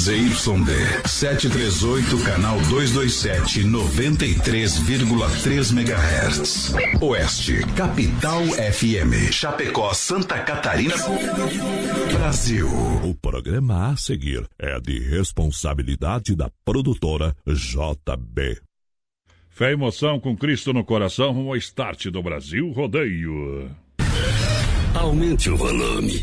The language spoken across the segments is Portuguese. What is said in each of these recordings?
ZYD 738, canal 227, 93,3 MHz. Oeste, Capital FM. Chapecó, Santa Catarina. Brasil. O programa a seguir é de responsabilidade da produtora JB. Fé e emoção com Cristo no coração, rumo ao start do Brasil Rodeio. Aumente o volume.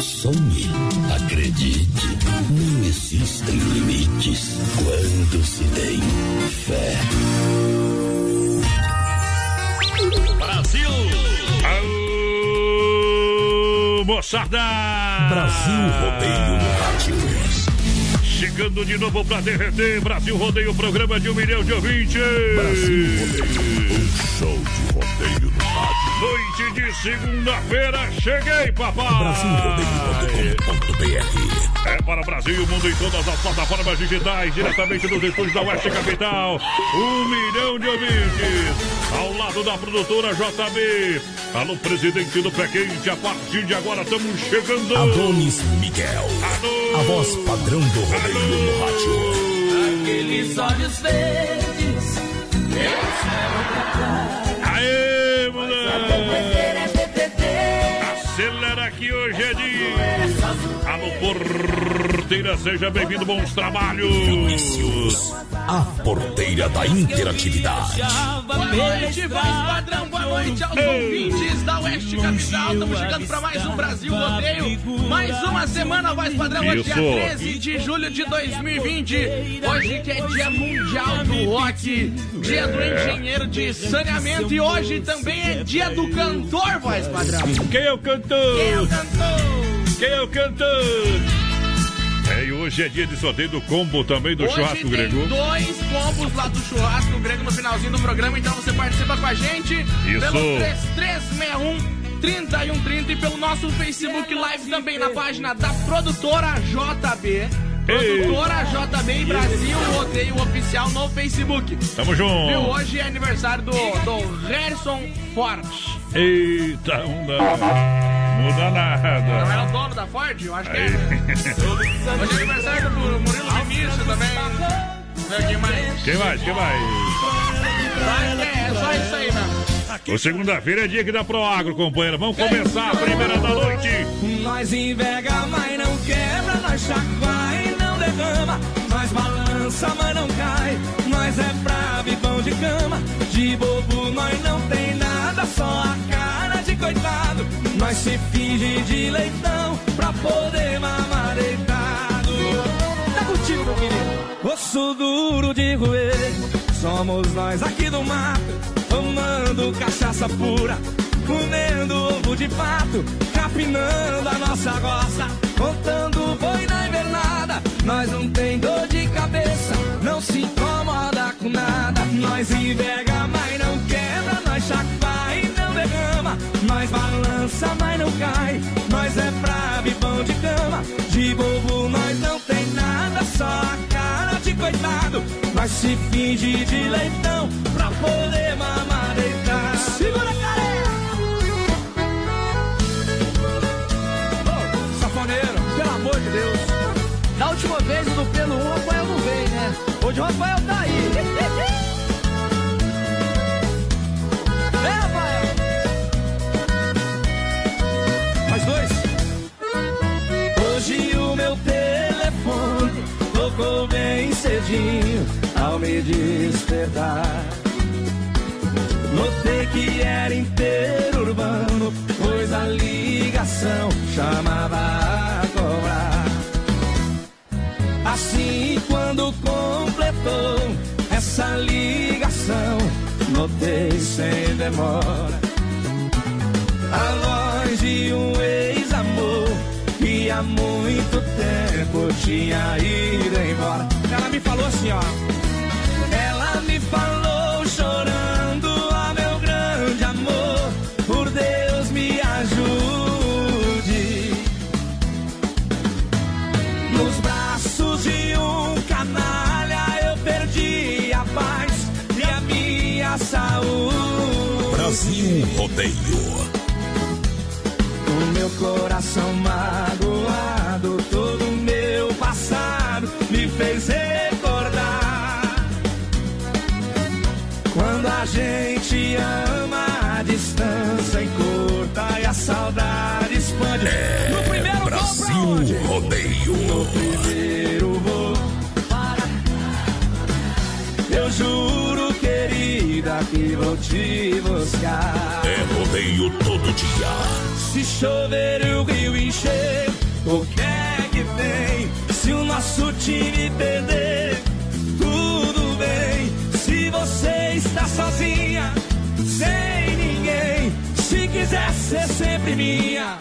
Sonhe, acredite, não existem limites quando se tem fé. Brasil! Aô, moçada! Brasil Rodeio no Rádio. Chegando de novo pra derreter, Brasil Rodeio, programa de um milhão de ouvintes. Brasil Rodeio, um show de rodeio no rádio. Noite de segunda-feira, cheguei, papai! É para o Brasil e o mundo em todas as plataformas digitais, diretamente dos estúdios da Oeste Capital. Um milhão de ouvintes, ao lado da produtora JB. Alô, presidente do Pé Quente, a partir de agora estamos chegando. Adonis Miguel, Alô! a voz padrão do rodeio no rádio. Aqueles olhos verdes, eu quero pra trás. Acelera que hoje é dia. Alô, porteira, seja bem-vindo, bons trabalhos. A porteira da interatividade. Boa noite, voz padrão, boa noite aos ouvintes da Oeste Capital. Estamos chegando para mais um Brasil Rodeio. Mais uma semana, voz padrão, hoje dia Isso. 13 de julho de 2020. Hoje que é dia mundial do rock, dia do engenheiro de saneamento e hoje também é dia do cantor, voz padrão. Quem é o cantor? Quem é o cantor? Quem é o cantor? É, e hoje é dia de sorteio do combo também do Hoje churrasco tem grego. dois combos lá do churrasco grego no finalzinho do programa, então você participa com a gente Isso. pelo 3361 3130 e pelo nosso Facebook Live também na página da produtora JB. Produtora JB Brasil, rodeio oficial no Facebook. Tamo junto. Hoje é aniversário do, do Harrison Ford. Eita, não dá. Muda Não nada. é o dono da Ford? Eu acho que é. Hoje é aniversário do Murilo Vinícius também. Quem mais? Quem mais? Quem mais? É, é só isso aí mesmo. O segunda-feira é dia que dá pro agro, companheiro. Vamos começar a primeira da noite. Nós enverga, mas não se finge de leitão pra poder mamar deitado. Tá contigo, meu querido. Osso duro de roer, somos nós aqui do mato. Tomando cachaça pura, comendo ovo de pato, capinando a nossa roça, contando boi na invernada. Nós não tem dor de cabeça, não se incomoda com nada. Nós invega, mas não quebra, nós chacoalha derrama. Nós balança, mas não cai. Nós é bravo e pão de cama. De bobo nós não tem nada, só a cara de coitado. Nós se finge de leitão pra poder mamar deitado. Segura, cara! Ô, safoneiro, pelo amor de Deus. Da última vez do pelo 1, o Rafael não veio, né? Hoje o Rafael tá aí. Ao me despertar. Notei que era inteiro urbano, pois a ligação chamava a cobrar. Assim, quando completou essa ligação, notei sem demora a voz de um ex-amor que há muito tempo tinha ido embora. Ela me falou assim, ó. Ela me falou chorando, ah, meu grande amor, por Deus me ajude. Nos braços de um canalha eu perdi a paz e a minha saúde. Brasil Rodeio. O meu coração magoado, Rodeio. No primeiro Eu juro, querida, que vou te buscar. É rodeio todo dia. Se chover e o rio encher, o que é que tem? Se o nosso time perder, tudo bem. Se você está sozinha, sem ninguém, se quiser ser sempre minha.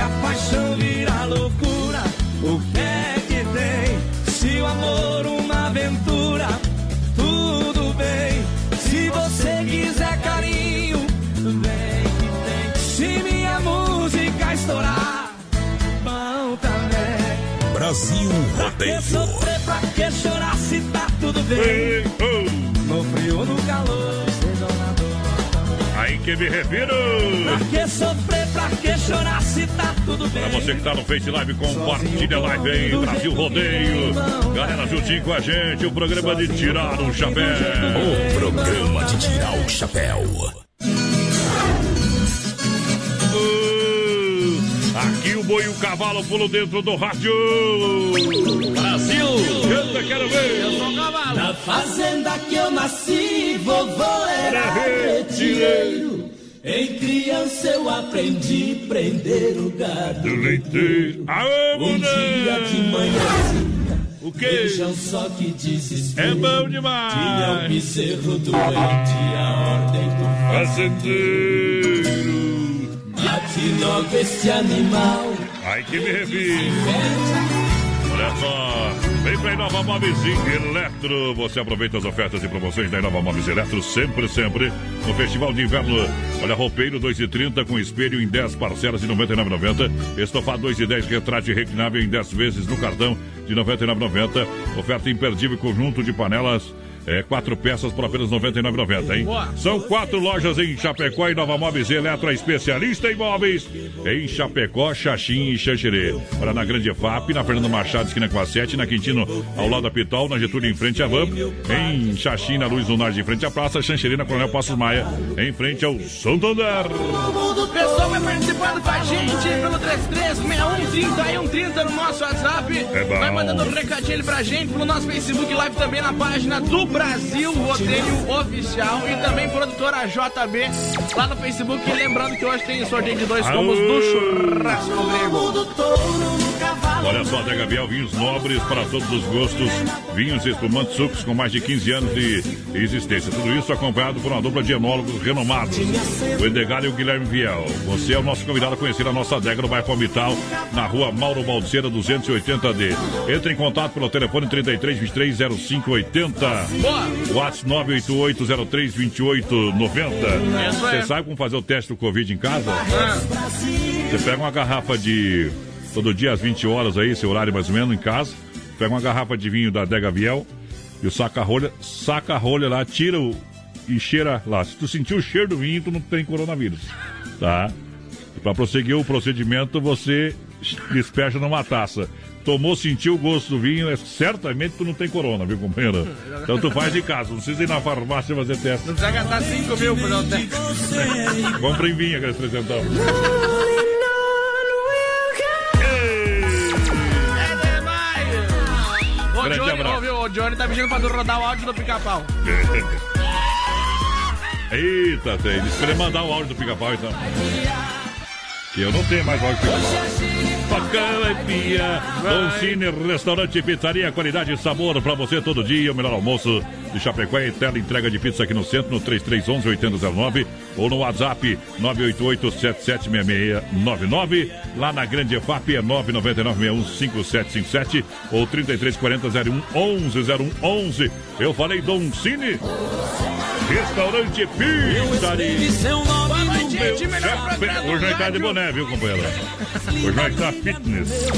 Se a paixão virar loucura, o que é que tem? Se o amor uma aventura, tudo bem. Se você quiser carinho, vem que tem. Se minha música estourar, bom também. Brasil Pra que Rodeio. sofrer, pra que chorar se tá tudo bem? No frio, no calor, seja na dor. Aí que me refiro. Pra que sofrer, pra que chorar se tá tudo bem? Pra você que tá no Face Live, compartilha a live aí, Brasil Rodeio. Galera, juntinho com a gente, o programa de tirar o chapéu. O programa de tirar o chapéu. Uh, Aqui o boi e o cavalo pulam dentro do rádio. Brasil! Canta, quero ver. Na fazenda que eu nasci, vovô era retireiro. Em criança eu aprendi a prender o gado. Do leiteiro. Aô, Um dia de manhãzinha, O quê? vejam só que desespero. É bom Tinha um demais. bezerro doente, a ordem do Fazendeiro. Mate logo este animal. Aí que me refiro. Olha só, vem pra Inova Móveis Eletro. Você aproveita as ofertas e promoções da Inova Móveis Eletro sempre, sempre. No Festival de Inverno, olha, roupeiro 2,30 com espelho em 10 parcelas de R$ 99,90. Estofado 2,10 retrato reclinável em 10 vezes no cartão de R$ 99,90. Oferta imperdível conjunto de panelas. É, quatro peças por apenas R$ 99,90, hein? São quatro lojas em Chapecó e Nova Móveis Eletro, a especialista em móveis em Chapecó, Xaxim e Xanxerê. Olha, na Grande FAP, na Fernando Machado, esquina com a 7, na Quintino, ao lado da Pitol, na Getúlio, em frente à Van, em Xaxim, na Luz Lunar, em frente à Praça, Xanxerê, na Coronel Passos Maia, em frente ao Santander. O pessoal vai participando com a gente pelo 336130 no nosso WhatsApp. É. Vai mandando um recadinho pra gente pelo nosso Facebook Live também na página do Brasil Rodeio Oficial e também produtora JB lá no Facebook. E lembrando que hoje tem sorteio de dois combos do churrasco grego. Olha só, Adega Biel, vinhos nobres para todos os gostos, vinhos espumantes sucos com mais de 15 anos de existência. Tudo isso acompanhado por uma dupla de enólogos renomados, o Edgar e o Guilherme Viel. Você é o nosso convidado a conhecer a nossa adega no bairro Palmital, na rua Mauro Balseira 280D. Entre em contato pelo telefone 33 23 0580. Boa! WhatsApp 988 03 2890. Isso aí. Você sabe como fazer o teste do Covid em casa? Ah, Você pega uma garrafa de. Todo dia às 20 horas aí, seu horário mais ou menos, em casa. Pega uma garrafa de vinho da Dega Viel e o saca-rolha, saca-rolha lá, tira o, e cheira lá. Se tu sentir o cheiro do vinho, tu não tem coronavírus, tá? E pra prosseguir o procedimento, você despeja numa taça. Tomou, sentiu o gosto do vinho, é, certamente tu não tem corona, viu, companheiro? Então tu faz de casa, não precisa ir na farmácia fazer teste. Não precisa gastar 5 mil pra não teste Vamos pra vinho aqueles 300. Ô, Grande Johnny, abraço. Ô, o Johnny tá pedindo pra tu rodar o áudio do pica-pau. Eita, tem. Espera mandar o áudio do pica-pau, então. Que eu não tenho mais áudio do pica-pau. Bacana, pia. Dom Cine, restaurante e pizzaria, qualidade e sabor pra você todo dia. O melhor almoço de Chapecó e tela entrega de pizza aqui no centro, no 3311-8009 ou no WhatsApp 988-776699. Lá na Grande EFAP é 999-615757 ou 3340-0111. Eu falei Dom Cine. Restaurante Pizzaria. Boa do Hoje nós tá de boné, viu, companheiro? Hoje nós tá fitness.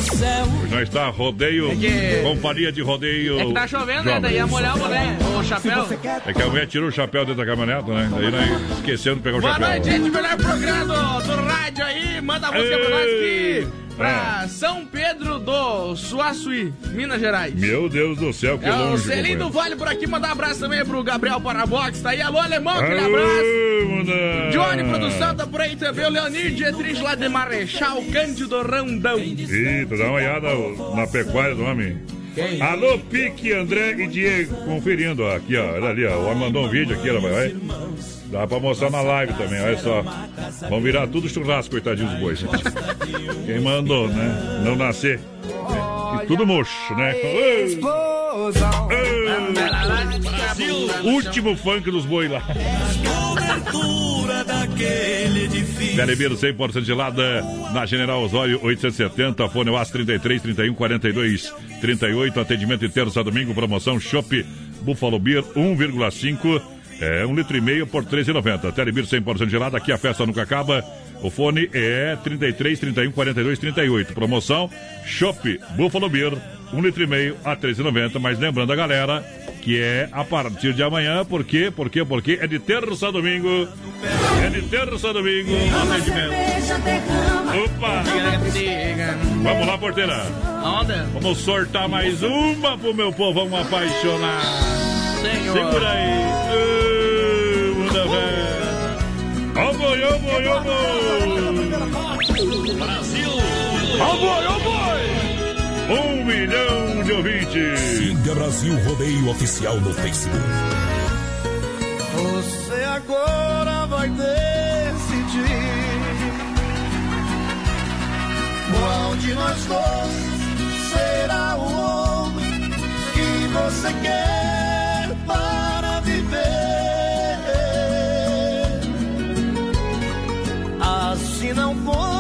Hoje nós tá rodeio, É que- companhia de rodeio. É que tá chovendo, né? jovem. Daí ia molhar o boné, o chapéu. É que a mulher tirou o chapéu dentro da caminhonete, né? Daí nós esquecemos de pegar o Boa chapéu. noite, gente. Melhor programa do, do rádio aí. Manda a música pra nós aqui. Pra São Pedro do Suaçuí, Minas Gerais. Meu Deus do céu, que É o longe, Celinho do. Vale por aqui. Mandar um abraço também pro Gabriel Parabox. Tá aí, alô, alemão, aquele Aô, abraço. muda. Johnny Produção tá por aí também. O Leonir Dietrich lá de Marechal Cândido Rondão. Eita, dá uma olhada na pecuária do homem. Quem? Alô, Pique, André e Diego, conferindo, ó, aqui, ó, olha ali, ó, o homem mandou um vídeo aqui, ó, vai, dá pra mostrar na live também, olha só, vão virar tudo churrasco, coitadinhos bois, quem mandou, né, não nascer, e tudo murcho, né, ô, último funk dos bois lá. Telebeiro 100% gelada na General Osório 870, fone UAS 33 31 42 38, atendimento de terça a domingo, promoção Shop Buffalo Beer 1,5, é um litro e meio por 13,90. Telebeiro 100% gelada, aqui a festa nunca acaba. O fone é 33 31 42 38. Promoção Shop Buffalo Beer, um litro e meio a 13,90. Mas lembrando a galera que é a partir de amanhã, por quê? Por quê? Porque é de terça a domingo. É de terça a domingo o atendimento. Opa! Vamos lá, porteira. Vamos sortar mais uma pro meu povão apaixonado. Senhor. Segura aí. Ô, muda velha. Ó boi, ó boi, ó boi. Brasil. Ó boi, ó boi. Um milhão de ouvintes. Siga Brasil Rodeio Oficial no Facebook. Você agora vai decidir qual de nós dois será o homem que você quer para viver. Assim não posso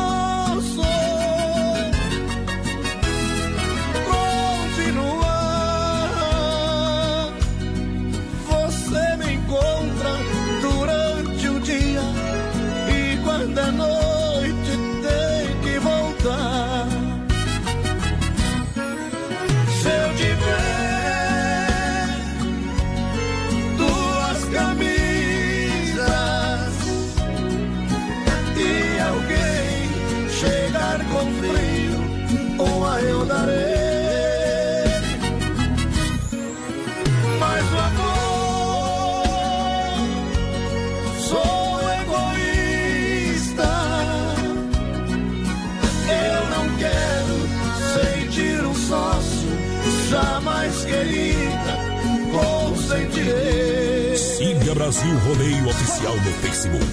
Brasil Rodeio Oficial no Facebook.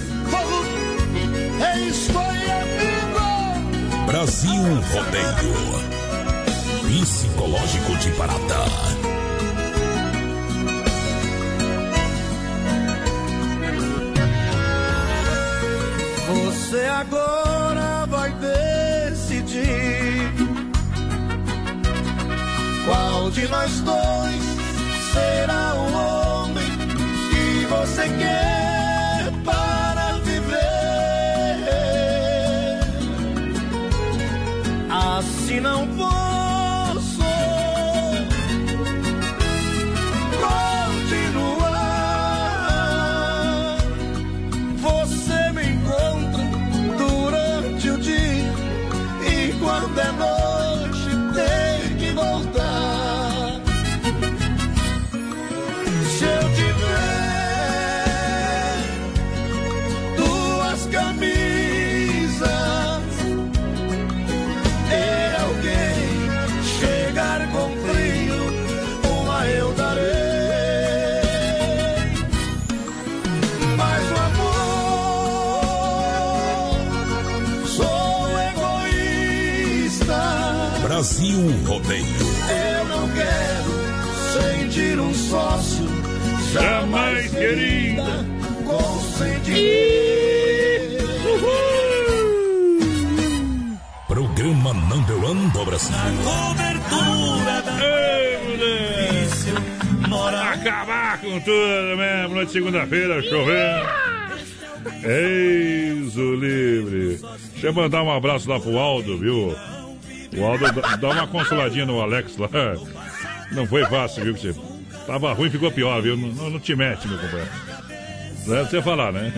Brasil Rodeio. Psicológico de Parada. Você agora vai decidir qual de nós dois será o que você quer para viver. Assim não posso tudo mesmo, noite segunda-feira, chovendo. Eis o livre. Deixa eu mandar um abraço lá pro Aldo, viu? O Aldo dá- uma consoladinha no Alex lá. Não foi fácil, viu? Você tava ruim, ficou pior, viu? Não, não- te mete, meu companheiro. Não é você falar, né?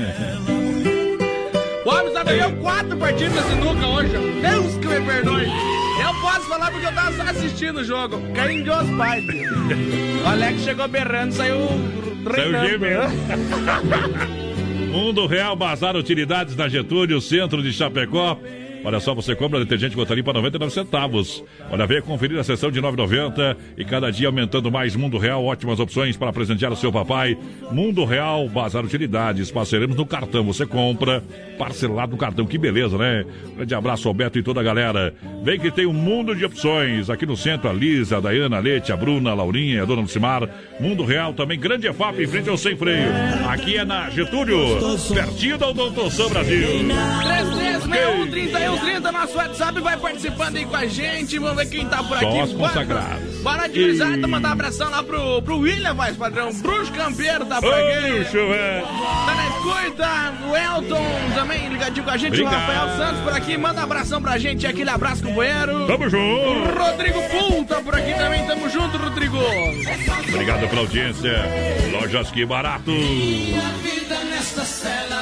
O homem só ganhou quatro partidas de sinuca hoje. Deus que me perdoe. Eu posso falar porque eu tava só assistindo o jogo. De os pais. O Alex chegou berrando, saiu Saiu gemendo. Mundo Real Bazar Utilidades na Getúlio, centro de Chapecó. Olha só, você compra detergente gota limpa 99 centavos. Olha, venha conferir a sessão de 9,90 e cada dia aumentando mais Mundo Real. Ótimas opções para presentear o seu papai. Mundo Real Bazar Utilidades. Passaremos no cartão. Você compra parcelado no cartão. Que beleza, né? Grande abraço ao Beto e toda a galera. Vem que tem um mundo de opções. Aqui no centro, a Lisa, a Dayana, a Leite, a Bruna, a Laurinha, a Dona Lucimar. Mundo Real também. Grande EFAP em frente ao Sem Freio. Aqui é na Getúlio, pertinho da Odontoção Brasil. 3361 3130, nosso WhatsApp vai participando aí com a gente. Vamos ver quem tá por Só aqui. as consagradas. Boa noite, gurizada. Mandar um abração lá pro, pro William, mais padrão. Bruxo Campeiro tá por aqui. chuvé. Tá na escuta. O Elton também ligadinho com a gente. Obrigado. O Rafael Santos por aqui. Manda um abração pra gente. Aquele abraço, companheiro. Tamo junto. Rodrigo Pul tá por aqui também. Tamo junto, Rodrigo. Obrigado pela audiência. Lojas Que Barato.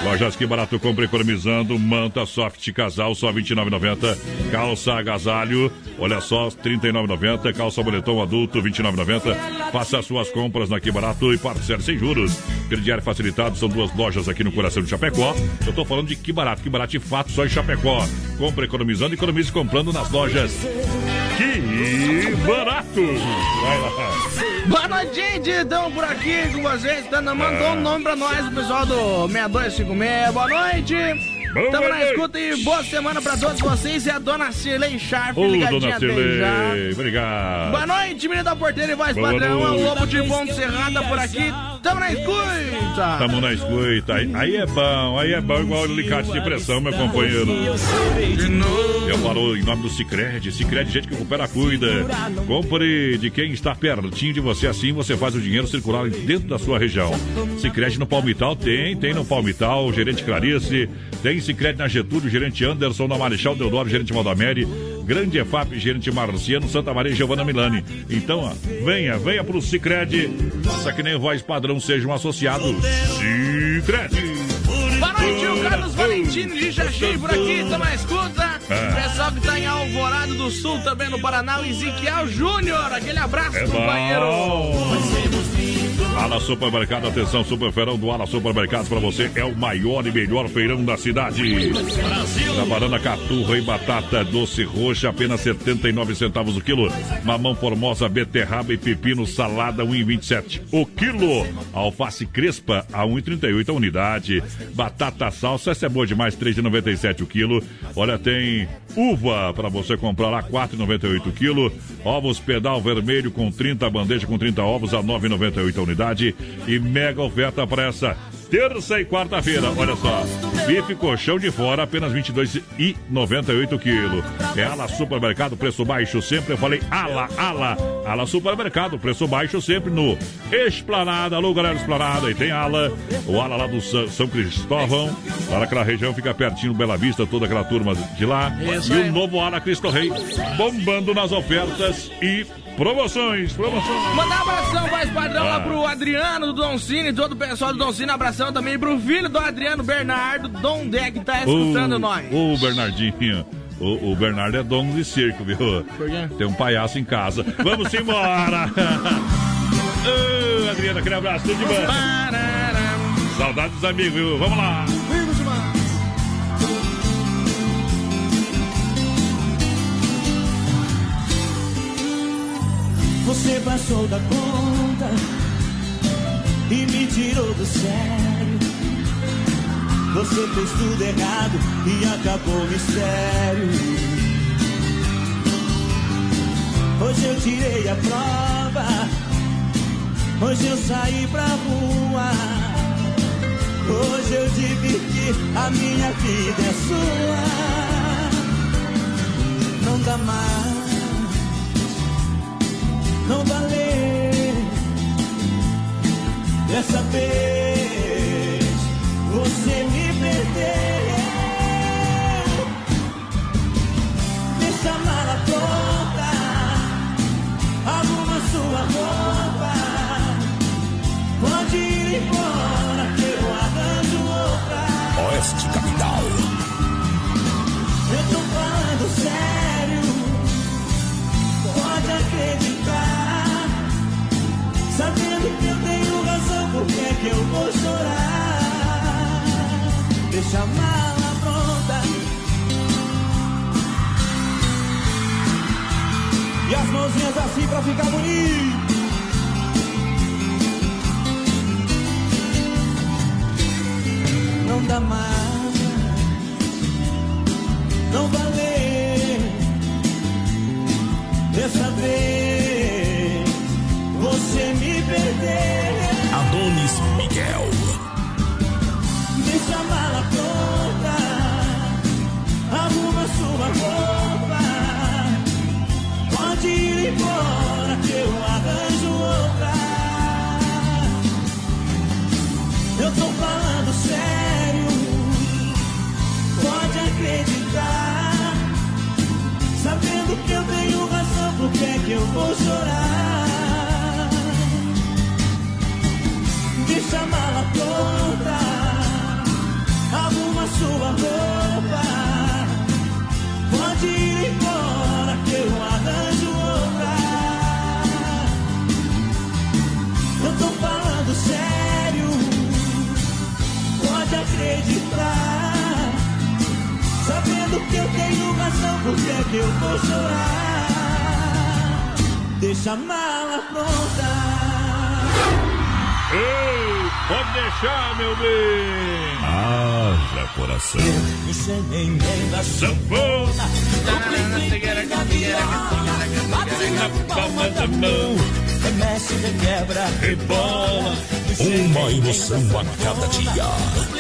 Lojas Que Barato, compra economizando. Manta Soft Casal, só R$ 29,90. Calça Agasalho, olha só, R$ 39,90. Calça Boletom Adulto, R$ 29,90. Faça suas compras na Que Barato e parcele sem juros. Crediário facilitado, são duas lojas aqui no coração de Chapecó. Eu tô falando de Que Barato. Que Barato de fato, só em Chapecó. Compra economizando, economize comprando nas lojas. Que Barato. Vai lá. Boa noite, gente. Estamos por aqui com vocês. Dando, mandou um nome pra nós, o pessoal do 6256. Boa noite. Estamos na escuta e boa semana pra todos vocês. E a dona Cirlei Sharp, Ô, ligadinha dona. Cirlei, obrigado. Boa noite, menino da porteira e voz Boa padrão. É o. Lobo de Ponte Serrada por aqui. Tamo na escuta. Tamo na escuta. Aí, aí é bom, aí é bom igual o alicate de pressão, meu companheiro. Eu falo em nome do Cicred. Cicred, gente que recupera, cuida. Compre de quem está pertinho de você, assim você faz o dinheiro circular dentro da sua região. Cicred no Palmital tem, tem no Palmital, gerente Clarice. Tem Cicred na Getúlio, gerente Anderson, na Marechal Deodoro, gerente Valdamere. Grande EFAP, gerente Marciano, Santa Maria e Giovanna Milani. Então, ó, venha, venha pro Cicred. Faça que nem voz padrão seja um associado. Cicred. Boa noite, o Carlos Valentino de Xaxim por aqui, na escuta. É. Pessoal que tá em Alvorado do Sul também no Paraná, o Ezequiel Júnior. Aquele abraço, É companheiro. Ala Supermercado, atenção, Super Feirão do Ala Supermercados para você é o maior e melhor feirão da cidade. Da banana caturra e batata doce roxa, apenas 79 centavos o quilo. Mamão formosa, beterraba e pepino salada, 1,27 o quilo. Alface crespa, a 1,38 a unidade. Batata salsa, essa é boa demais, 3,97 o quilo. Olha, tem uva para você comprar lá, 4,98 o quilo. Ovos pedal vermelho com 30 bandeja com 30 ovos a 9,98 a unidade. E mega oferta para essa terça e quarta-feira. Olha só, bife colchão de fora, apenas 22,98 quilo. É Ala Supermercado, preço baixo sempre. Eu falei Ala, Ala, Ala Supermercado, preço baixo sempre no Esplanada. Alô, galera Esplanada. E tem Ala, o Ala lá do São Cristóvão. Lá naquela região fica pertinho, Bela Vista, toda aquela turma de lá. E o novo Ala Cristo Rei, bombando nas ofertas e promoções. Promoções. Mandar um abração, voz padrão, lá Ah. pro Adriano do Don Cine, todo o pessoal do Don Cine. Abração também pro filho do Adriano, Bernardo, Dom Dé, que tá escutando nós. Ô, Bernardinho. O, o Bernardo é dono de circo, viu? Por quê? Tem um palhaço em casa. Vamos embora! Ô, Adriana, aquele abraço, tudo de bom. Saudades dos amigos, viu? Vamos lá! Você passou da conta e me tirou do sério. Você fez tudo errado e acabou o mistério. Hoje eu tirei a prova. Hoje eu saí pra rua. Hoje eu dividi, a minha vida é sua. Não dá mais, não valeu. Dessa vez você me perdeu. Deixa a mala pronta, arruma sua roupa. Pode ir embora que eu arranjo outra. Oeste Capital. Eu tô falando sério, pode acreditar. Por que é que eu vou chorar? Deixa a mala pronta. E as mãozinhas assim pra ficar bonito. Não dá mais não valer. Dessa vez você me perdeu. Embora que eu arranjo outra. Eu tô falando sério pode acreditar. Sabendo que eu tenho razão, por que é que eu vou chorar? Deixa a eu tenho razão, por que é que eu vou chorar? Deixa a mala pronta. Ei, pode deixar, meu bem. Haja coração. Você nem lembra Sanfona. Bate na palma da mão, remexe, requebra, Rebola. Uma emoção a cada dia.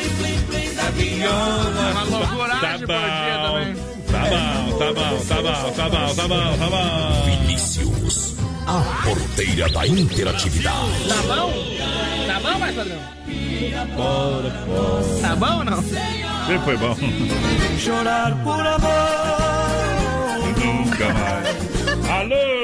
Tá também. bom. Tá bom, tá bom, tá bom, tá bom, tá bom, tá bom. Vinícius. A porteira da interatividade. Tá bom? Tá bom, mais padrão? Tá bom ou não? Sempre foi bom. chorar por amor. Nunca mais. Alô!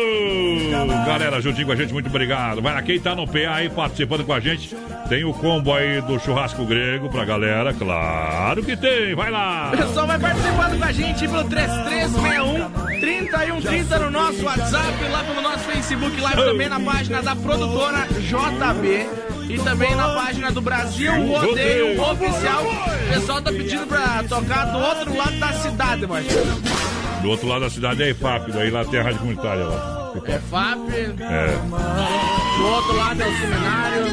Galera, juntinho com a gente, muito obrigado. Vai lá, quem tá no PA aí participando com a gente, tem o combo aí do churrasco grego pra galera, claro que tem, vai lá! O pessoal vai participando com a gente pelo 3361 3130 no nosso WhatsApp, lá pelo nosso Facebook Live também na página da produtora JB e também na página do Brasil Rodeio Oficial. O pessoal tá pedindo pra tocar do outro lado da cidade, mas Do outro lado da cidade é IFAP, daí lá tem a rádio comunitária lá. É FAP, É. do outro lado é o seminário.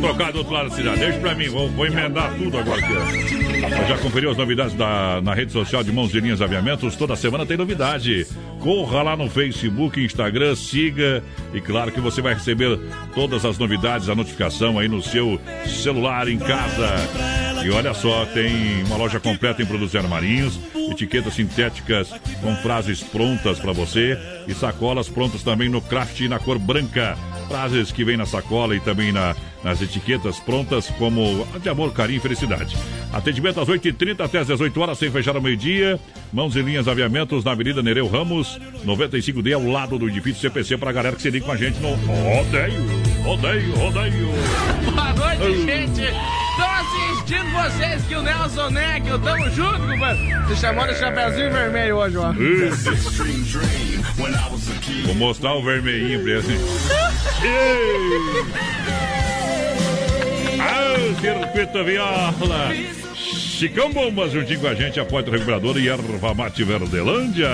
Vou tocar do outro lado da cidade. Deixa pra mim, vou, vou emendar tudo agora aqui. Já conferiu as novidades da, na rede social de Mãos de Linhas Aviamentos? Toda semana tem novidade. Corra lá no Facebook, Instagram, siga. E claro que você vai receber todas as novidades, a notificação aí no seu celular em casa. E olha só, tem uma loja completa em produtos armarinhos, etiquetas sintéticas com frases prontas para você e sacolas prontas também no craft na cor branca. Frases que vem na sacola e também na, nas etiquetas prontas como de amor, carinho e felicidade. Atendimento às 8h30 até às 18 horas, sem fechar ao meio-dia. Mãos e linhas aviamentos na Avenida Nereu Ramos, 95D, ao lado do edifício CPC, para a galera que se liga com a gente no rodeio, rodeio, rodeio. Boa noite, gente. Tô assistindo vocês que o Nelson Neckel, tamo junto, compadre. Você chamou de chapeuzinho vermelho hoje, ó. Vou mostrar o vermelhinho pra ele. Ah, circuito viola. Chicão Bombas juntinho com a gente, a Porta Reguladora e Erva Mate Verdelândia.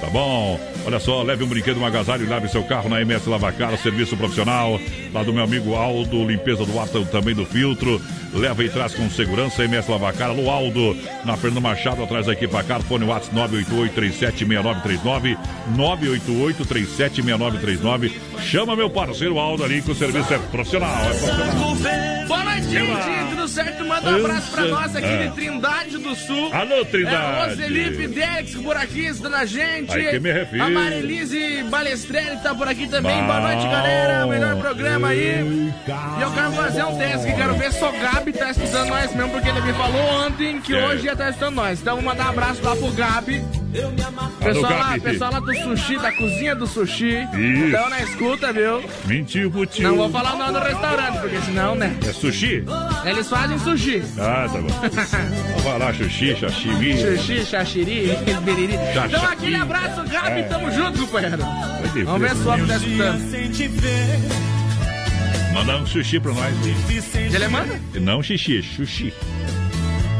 Tá bom? Olha só, leve um brinquedo, um agasalho e lave seu carro na MS Lavacar, serviço profissional. Lá do meu amigo Aldo, limpeza do ar também do filtro. Leva e traz com segurança MS Lavacar. Alô Aldo, na Fernando Machado, atrás da equipa Car. Fone WhatsApp 988-376939. 988-376939. Chama meu parceiro Aldo ali, que o serviço é profissional. É profissional. Boa noite, gente. Tudo certo? Manda um abraço pra nós aqui É. de Trindade do Sul. Alô, É, Trindade. Roselipe Dex por aqui, está na gente. Aí que me refiro. A Marilise Balestrelli tá por aqui também. Bom. Boa noite, galera. Melhor programa aí. E eu quero fazer um teste que quero ver se o Gabi tá escutando nós mesmo, porque ele me falou ontem que É. hoje ia estar escutando nós. Então vou mandar um abraço lá pro Gabi. Pessoal lá, Gabi. pessoal lá do sushi, da cozinha do sushi. Isso. Então na escuta, viu? Mentiu, putinho. Não vou falar o nome do restaurante, porque senão, né? É sushi? Eles fazem sushi. Ah, tá bom. Vai lá, xuxi, sashimi. Sushi, xaxiri, biriri. Então aquele abraço, Gabi, É. tamo junto, companheiro. Vamos ver se o homem tá escutando. Mandar um sushi pra nós. Ele manda? Não xixi, xuxi.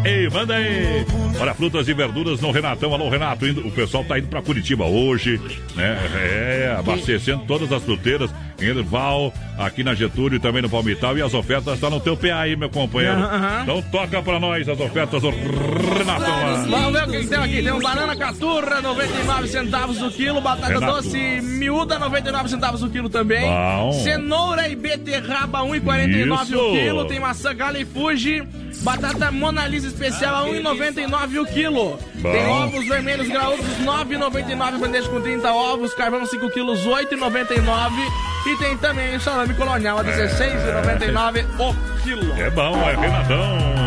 Ei, manda aí! Olha, frutas e verduras no Renatão. Alô, Renato, indo- o pessoal tá indo pra Curitiba hoje, né? É, abastecendo todas as fruteiras Erval, aqui na Getúlio e também no Palmital. E as ofertas estão no teu PA aí, meu companheiro. Aham. Então toca pra nós as ofertas do Renatão lá. Vamos ver o que que tem aqui. Tem um banana caturra, 99 centavos o quilo. Batata Renato. doce miúda, 99 centavos o quilo também. Bom. Cenoura e beterraba, 1,49 o quilo. Tem maçã gala e fuji. Batata Mona Lisa especial a 1,99 o quilo. Bom. Tem ovos vermelhos graúdos, 9,99 bandeja com 30 ovos. Carvão 5 quilos, 8,99. E tem também o salame colonial a 16,99 o quilo. É bom, é Renatão.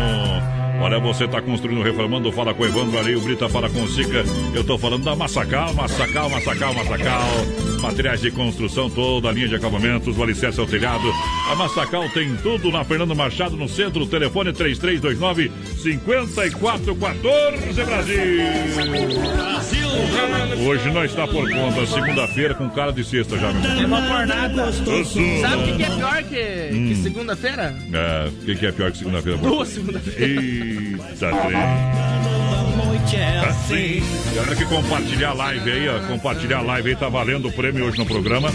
Olha, você tá construindo, reformando, fala com o Evandro ali, o Brita fala com o Sica. Eu tô falando da Massacal, Massacal, Massacal, Massacal. Materiais de construção, toda a linha de acabamentos, o alicerce ao telhado. A Massacal tem tudo na Fernando Machado, no centro. Telefone é 3329 5414 Brasil. Hoje nós está por conta, segunda-feira com cara de sexta já, meu irmão. uma fornada. Gostoso. Sabe o que, é pior que, Hum. que segunda-feira? É, O que, que é pior que segunda-feira? Duas segunda-feira. Eita, trem. Assim. Galera que compartilhar a live aí, ó. Compartilhar a live aí, tá valendo o prêmio hoje no programa.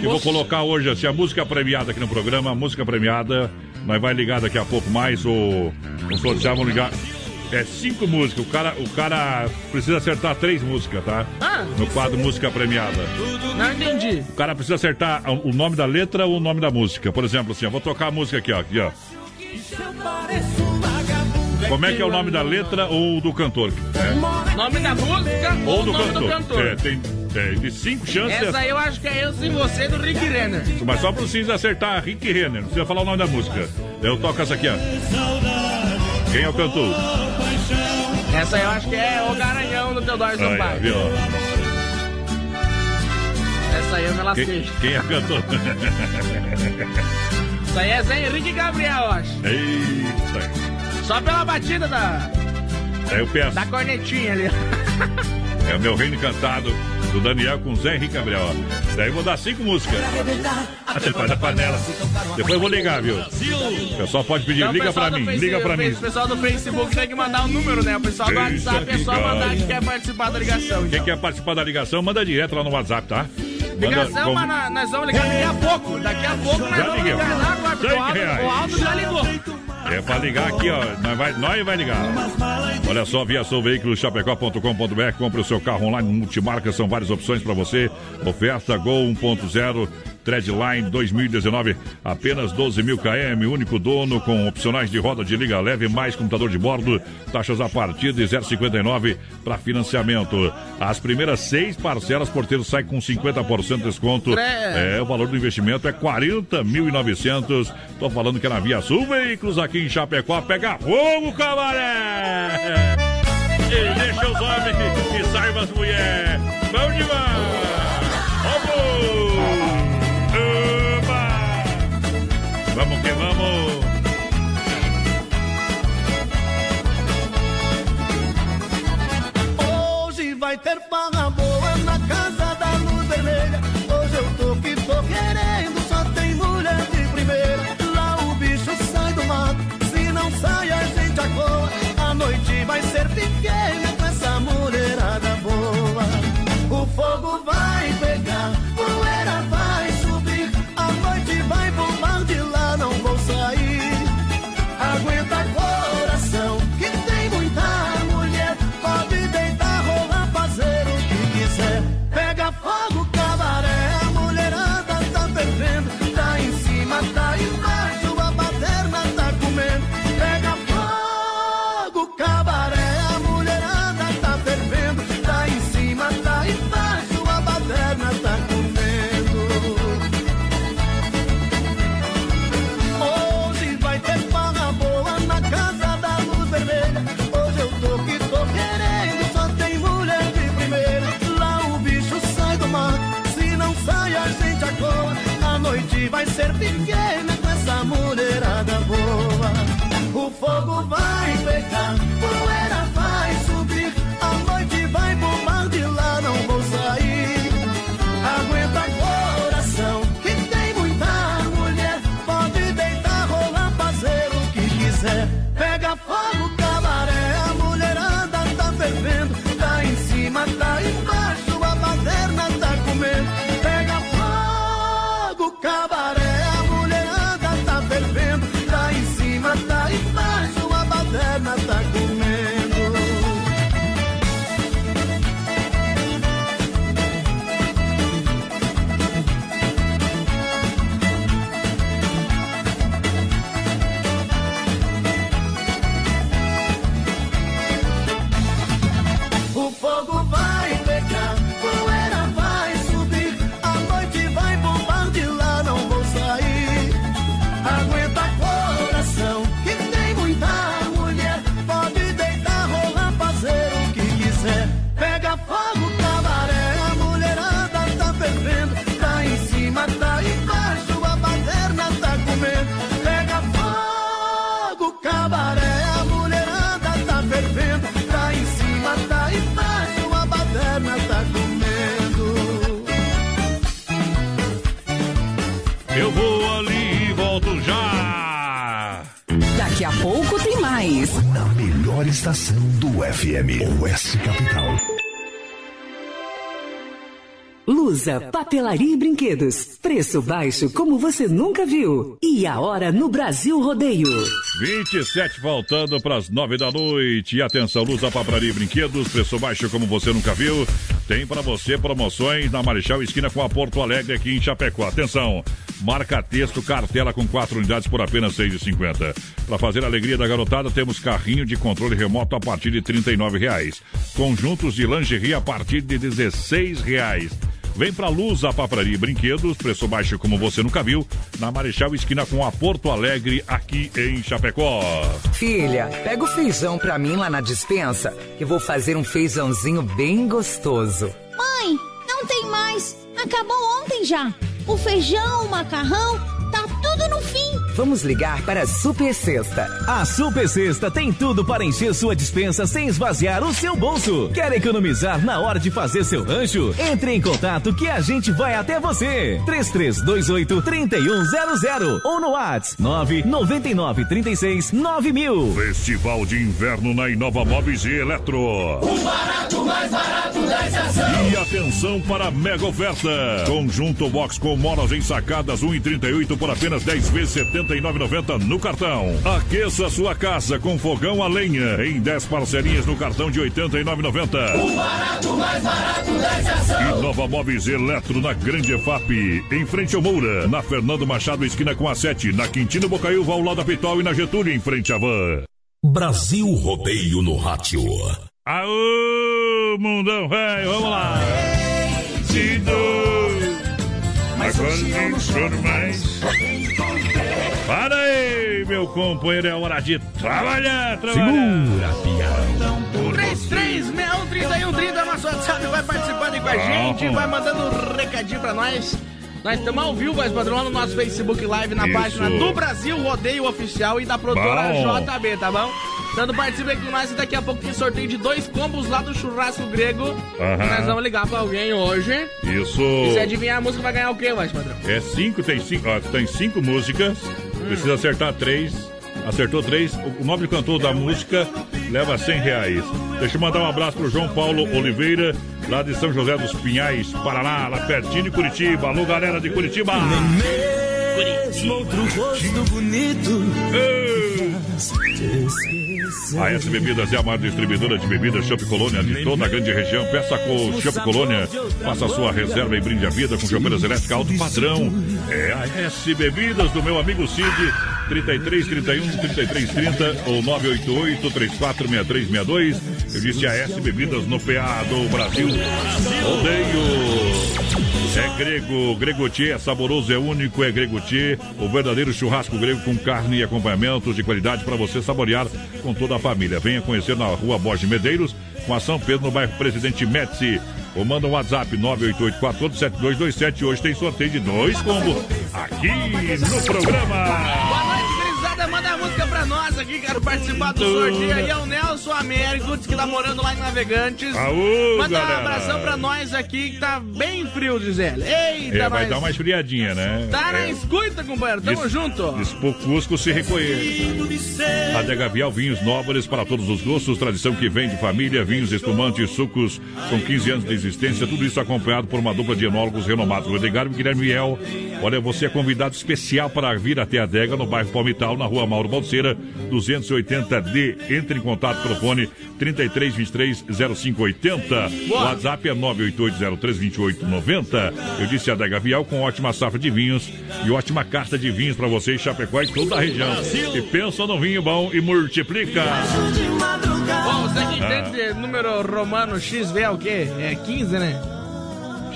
E vou colocar hoje, assim, a música premiada aqui no programa, a música premiada. Nós vai ligar daqui a pouco mais, o, o sortear, vamos ligar. É cinco músicas, o cara, o cara precisa acertar três músicas, tá? Ah. No quadro Música Premiada. Não entendi. O cara precisa acertar o nome da letra ou o nome da música. Por exemplo, assim, eu vou tocar a música aqui, ó. Aqui, ó. Como é que é o nome da letra ou do cantor? É. Nome da música ou, Ou do nome cantor. do cantor. É, tem é, de cinco chances. Essa aí eu acho que é eu sem você do Rick Renner. Mas só precisa acertar Rick Renner. Não precisa falar o nome da música. Eu toco essa aqui, ó. Quem é o cantor? Essa aí eu acho que é o Garanhão do Teodoro Sampaio. viu? Essa aí eu me lasquei. Quem, quem é o cantor? Essa aí é Zé Henrique Gabriel, eu acho. Eita. Só pela batida da, Aí eu peço. da cornetinha ali. É o meu reino encantado do Daniel com Zé Henrique Gabriel. Daí eu vou dar cinco músicas. Você faz a panela. Depois eu vou ligar, viu? O pessoal pode pedir, Então, liga pra mim, Face- liga pra mim. O pessoal do Facebook tem que mandar o número, né? O pessoal do WhatsApp é só mandar que quer participar da ligação. Quem Então. quer participar da ligação, manda direto lá no WhatsApp, tá? Manda Ligação, como- mas nós vamos ligar daqui a pouco. Daqui a pouco nós Já vamos ligar lá o Aldo, reais. o Aldo já ligou. É pra ligar aqui, ó. Nós vai, nós vai ligar. Olha só, via Sou Veículos, chapecó.com.br. Compre o seu carro online, multimarca, são várias opções pra você. Oferta Gol 1.0. Treadline 2019, apenas 12 mil km, único dono com opcionais de roda de liga leve, mais computador de bordo, taxas a partir de 0,59 para financiamento. As primeiras seis parcelas, porteiro sai com 50% de desconto. É, o valor do investimento é 40.900. Tô falando que é na Via Sul Veículos aqui em Chapecó. Pega fogo, camaré! E deixa os homens que saibam as mulheres. Vamos demais! Vamos que vamos! Hoje vai ter farra Lusa, papelaria e brinquedos. Preço baixo como você nunca viu. E a hora no Brasil Rodeio. 27 voltando para as 9 da noite. E atenção, Luz da Papraria e Brinquedos, preço baixo como você nunca viu. Tem para você promoções na Marechal Esquina com a Porto Alegre aqui em Chapecó. Atenção, marca texto, cartela com quatro unidades por apenas R$ 6,50. Para fazer a alegria da garotada, temos carrinho de controle remoto a partir de 39 reais. Conjuntos de lingerie a partir de 16 reais. Vem pra Luz, a Papraria e Brinquedos, preço baixo como você nunca viu, na Marechal Esquina com a Porto Alegre, aqui em Chapecó. Filha, pega o feijão pra mim lá na dispensa, que vou fazer um feijãozinho bem gostoso. Mãe, não tem mais. Acabou ontem já. O feijão, o macarrão, Vamos ligar para a Super Sexta. A Super Sexta tem tudo para encher sua dispensa sem esvaziar o seu bolso. Quer economizar na hora de fazer seu rancho? Entre em contato que a gente vai até você. 3328 3100 ou no WhatsApp 999 36 9000. Festival de Inverno na Inova Móveis e Eletro. O barato, mais barato. E atenção para a mega oferta. Conjunto box com molas ensacadas 1,38 por apenas 10 vezes 79,90 no cartão. Aqueça sua casa com fogão a lenha em 10 parcelinhas no cartão de 89,90. O barato, mais barato dessa ação. E Nova Móveis Eletro na Grande EFAP, em frente ao Moura, na Fernando Machado, esquina com a 7, na Quintino Bocaiúva, ao lado da Pitol e na Getúlio, em frente à van. Brasil Rodeio no Rádio. Aô, mundão velho, vamos lá. Se dou, mas quando mais. Para aí, meu companheiro, é hora de trabalhar, trabalhar. Segura, piada. 33613130, nosso WhatsApp vai participando aí com a gente, vai mandando um recadinho pra nós. Nós estamos ao vivo, mas padrão, no nosso Facebook Live, na Isso. página do Brasil Rodeio Oficial e da produtora Bom. JB, tá bom? Dando participa aqui com nós e daqui a pouco tem sorteio de dois combos lá do churrasco grego. Aham. Nós vamos ligar pra alguém hoje. Isso. E se adivinhar a música vai ganhar o quê, mais padrão? É cinco, tem cinco, ó, tem cinco músicas. Precisa acertar três. Acertou três. O nome do cantor da música leva 100 reais. Deixa eu mandar um abraço pro João Paulo Oliveira, lá de São José dos Pinhais, Paraná, lá pertinho de Curitiba. Alô, galera de Curitiba. Mesmo outro rosto bonito. A S Bebidas é a maior distribuidora de bebidas Chopp Colônia de toda a grande região. Peça com o Chopp Colônia. Faça sua reserva e brinde a vida com chopeiras elétricas alto padrão. É a S Bebidas do meu amigo Cid. 33 31 33 30 ou 988 34 6362. Eu disse a S Bebidas no PA do Brasil. Odeio. É grego, gregotier, é saboroso, é único, é gregotier, o verdadeiro churrasco grego com carne e acompanhamentos de qualidade para você saborear com toda a família. Venha conhecer na rua Borges Medeiros, com a São Pedro, no bairro Presidente Médici. Ou manda um WhatsApp 988 Hoje tem sorteio de dois combos aqui no programa. Boa noite, gurizada. Manda a música pra nós aqui. Quero participar do sorteio. Aí é o Nelson Américo, diz que tá morando lá em Navegantes. Aô, Manda um galera. abração pra nós aqui, que tá bem frio, diz ele. Eita, É, vai nós- dar uma esfriadinha, né? Tá na É. escuta, companheiro. Tamo Diz- junto. Diz pro Cusco se reconhecer. Adega Vial Vinhos Nobres para todos os gostos, tradição que vem de família, vinhos, espumantes, sucos com 15 anos de existência, tudo isso acompanhado por uma dupla de enólogos renomados, o Edgar e Guilherme Viel. Olha, você é convidado especial para vir até a adega no bairro Palmital, na rua Mauro Balseira, 280D. Entre em contato pelo fone 3323 0580. O WhatsApp é 988032890. Eu disse Adega Vial com ótima safra de vinhos e ótima carta de vinhos para vocês, Chapecó e toda a região. E pensa no vinho bom e multiplica. Bom, você que Ah. entende número romano XV é o quê? É 15, né?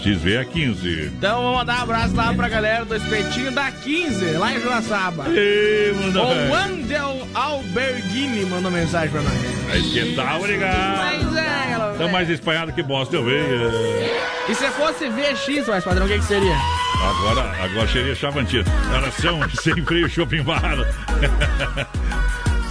XV é 15. Então vou mandar um abraço lá pra galera do espetinho da 15, lá em Joaçaba. Ei, manda O. Wandel Alberghini mandou mensagem pra nós. Aí que tal, obrigado. Mas é, ela. Tá mais espalhado que bosta, eu vejo. E se fosse VX, mais padrão, o que, que seria? Agora, agora seria Chavantina. Elas são sem freio shopping bar.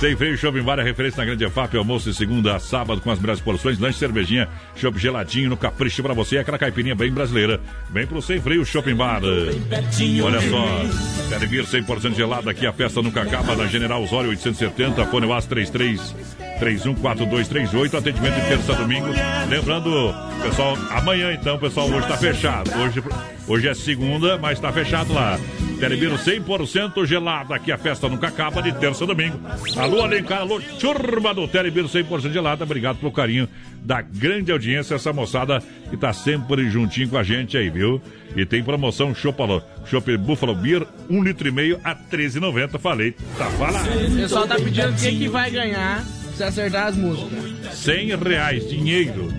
Sem freio shopping bar é referência na Grande EFAP, almoço de segunda a sábado com as melhores porções, lanche, cervejinha, chopp geladinho no capricho pra você, aquela caipirinha bem brasileira. Vem pro Sem Freio Shopping Bar. Olha só, quer vir 100% gelado aqui, a festa nunca acaba, na General Osório 870, fone UAS 33 314238, atendimento de terça a domingo. Lembrando, pessoal, amanhã então, pessoal, hoje tá fechado. Hoje, hoje é segunda, mas tá fechado lá. Telebiro 100% gelado aqui, a festa nunca acaba, de terça a domingo. Alô, Alencar, alô, turma do Telebiro 100% gelada, obrigado pelo carinho da grande audiência, essa moçada que tá sempre juntinho com a gente aí, viu? E tem promoção Chopp Buffalo Beer, um litro e meio a 13,90, falei, tá falado. O pessoal tá pedindo quem que vai ganhar se acertar as músicas. 100 reais, dinheiro.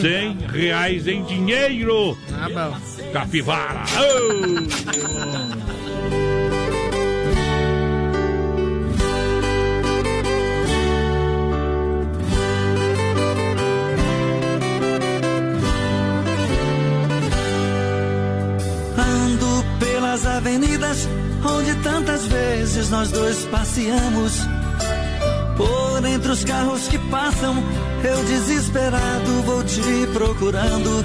100 reais em dinheiro. Ah, bom. Capivara. Ando pelas avenidas onde tantas vezes nós dois passeamos. Por entre os carros que passam, eu desesperado vou te procurando.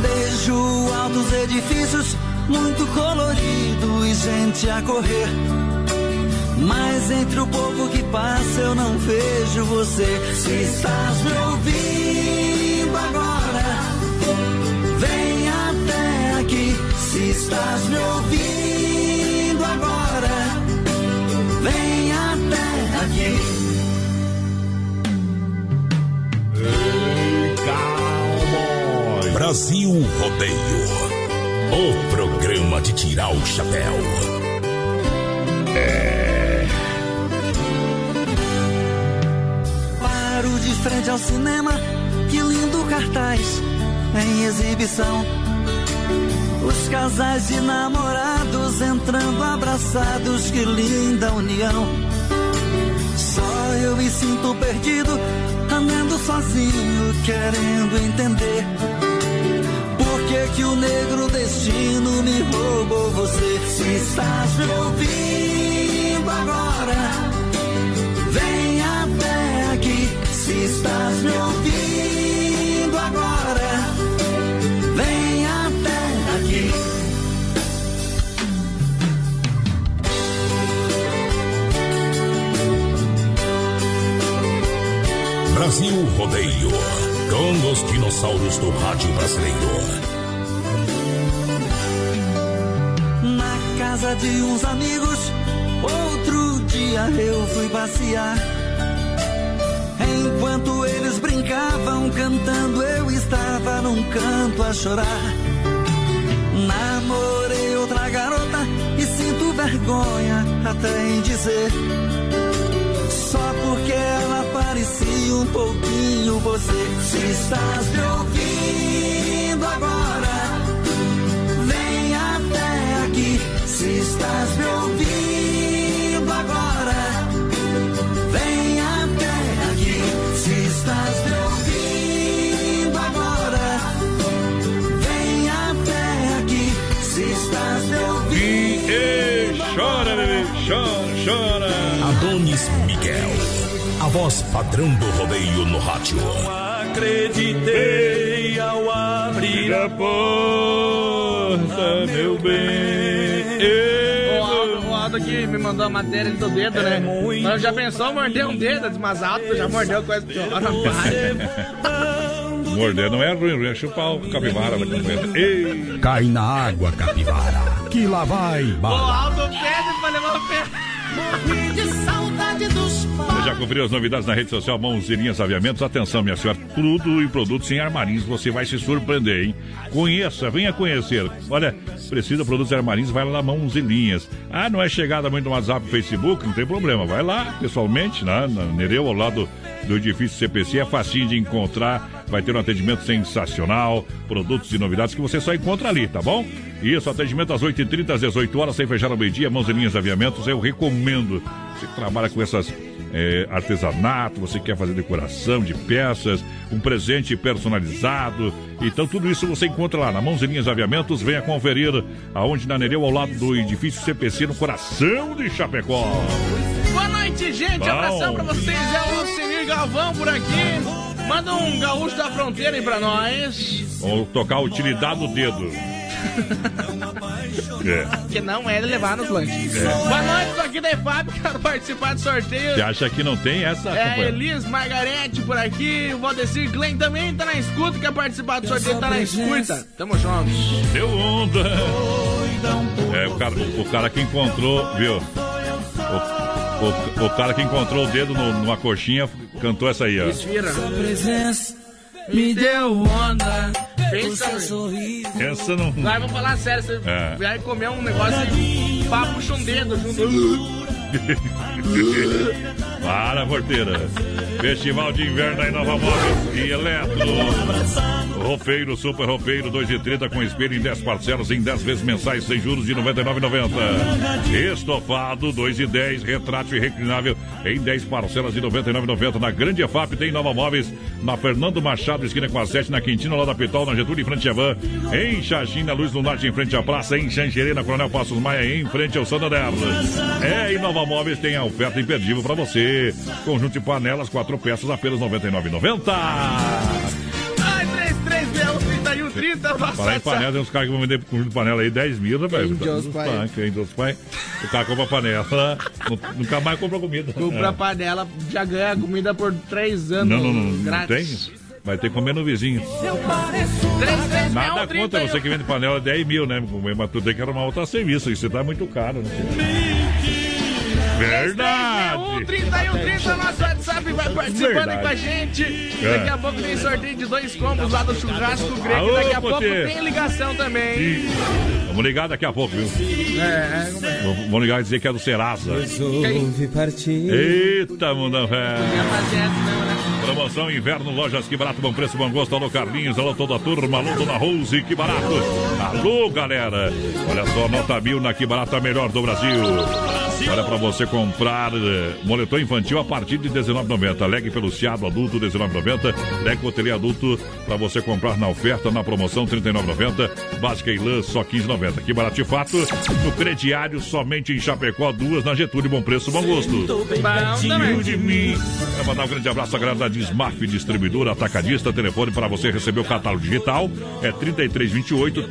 Vejo altos edifícios, muito colorido e gente a correr. Mas entre o povo que passa eu não vejo você. Se estás me ouvindo agora, vem até aqui. Se estás me ouvindo agora, vem. Brasil Rodeio. O programa de tirar o chapéu. É. Paro de frente ao cinema, que lindo cartaz em exibição. Os casais de namorados entrando abraçados, que linda união. Eu me sinto perdido, andando sozinho, querendo entender. Por que, que o negro destino me roubou você? Se estás me ouvindo agora, vem até aqui. Se estás me ouvindo Brasil Rodeio. Com os dinossauros do rádio brasileiro. Na casa de uns amigos, outro dia eu fui passear. Enquanto eles brincavam cantando, eu estava num canto a chorar. Namorei outra garota e sinto vergonha até em dizer. Só porque ela parecia um pouquinho você. Se estás me ouvindo agora, vem até aqui. Se estás me ouvindo voz padrão do rodeio no rádio. Acreditei ao abrir a porta, meu bem. O o aqui me mandou a matéria do dedo, né? Mas já pensou morder um dedo? Mas Aldo já mordeu coisa pior. Morder não é ruim, ruim é chupar o capivara. Ei! Cai na água, capivara, que lá vai O bala. Aldo pede pra levar o pé. Já conferiu as novidades na rede social Mãozinhas Aviamentos? Atenção, minha senhora, tudo em produtos em armarinhos, você vai se surpreender, hein? Conheça, venha conhecer. Olha, precisa de produtos em armarinhos, vai lá na Mãozinhas. Ah, não é chegada muito no WhatsApp, Facebook? Não tem problema, vai lá pessoalmente, né? na Nereu, ao lado do edifício CPC, é facinho de encontrar, vai ter um atendimento sensacional, produtos e novidades que você só encontra ali, tá bom? Isso, atendimento às 8h30, às 18 horas, sem fechar ao meio-dia, Mãozinhas Aviamentos, eu recomendo. Você trabalha com essas é, artesanato, você quer fazer decoração de peças, um presente personalizado. Então tudo isso você encontra lá na Mãozinhas Aviamentos. Venha conferir aonde na Nereu, ao lado do edifício CPC, no coração de Chapecó. Boa noite, gente. Bom. Abração pra vocês. É o Senir Galvão por aqui. Manda um gaúcho da fronteira aí pra nós. Vamos tocar a utilidade do dedo. É. Que não é de levar nos lanches. É. Boa noite, tô aqui da EFAP, quero participar do sorteio. Você acha que não tem essa? É? Elis Margarete por aqui, o Valdecir Glenn também tá na escuta, quer participar do sorteio, tá na escuta. Tamo juntos. Deu onda. É, o cara, o cara que encontrou, viu? O, o- o cara que encontrou o dedo no- numa coxinha cantou essa aí, ó. Respira. presença me deu onda. Pensa, Seu meu. sorriso. Essa não. Vai, vamos falar sério, você É. vai comer um negócio e pá, puxa um dedo junto. Para, porteira. Festival de Inverno aí Nova Móveis e Eletro. Roupeiro, super roupeiro, 2,30 com espelho em 10 parcelas em 10 vezes mensais sem juros de R$ 99,90. Estofado, 2,10, retrátil e reclinável em 10 parcelas de R$ 99,90. Na Grande EFAP tem Nova Móveis, na Fernando Machado, esquina com a 7, na Quintino, lá da Pitol, na Getúlio, em frente à Van. Em Xaxim, na Luz do Norte, em frente à praça. Em Xanxerê, na Coronel Passos Maia, em frente ao Santander. É, e Móveis tem a oferta imperdível para você. Conjunto de panelas, quatro peças, apenas R$ 99,90. Ai, 3361 30 Falar em panela, tem uns caras que vão vender conjunto de panela aí 10 mil, né, velho? Dos pai. pães, Quem Deus pai. O cara compra panela, nu- nunca mais compra comida. Compra É. panela, já ganha comida por 3 anos. Não, não, não, não grátis. tem. Vai ter que comer no vizinho. 3361 Nada contra você que vende panela 10 mil, né? Mas tu tem que arrumar outro serviço. Isso tá muito caro, né? Verdade! 3130 nosso WhatsApp vai participando aí Verdade. com a gente. É. Daqui a pouco tem sorteio de dois combos lá do churrasco grego. Aô, Daqui a pouco Potê. tem ligação também. E vamos ligar daqui a pouco, viu? É, é, Vamos ligar e dizer que é do Serasa. Resolvi partir. Eita, mundão velho! Né? Promoção Inverno Lojas Que Barato, bom preço, bom gosto. Alô Carlinhos, alô toda a turma, alô Dona Rose, Que Barato. Alô galera, olha só, nota mil na Que Barato, a melhor do Brasil. Olha pra você comprar eh, moletom infantil a partir de R$19,90. Leg peluciado adulto R$19,90. Leg cotelê adulto pra você comprar na oferta, na promoção R$39,90. Básica e lã só R$15,90. Que barato de fato. No crediário, somente em Chapecó, duas na Getúlio, bom preço, bom gosto. Bom de mim. Quero mandar um grande abraço à galera da Dismaf Distribuidora Atacadista. Telefone para você receber o catálogo digital é 3328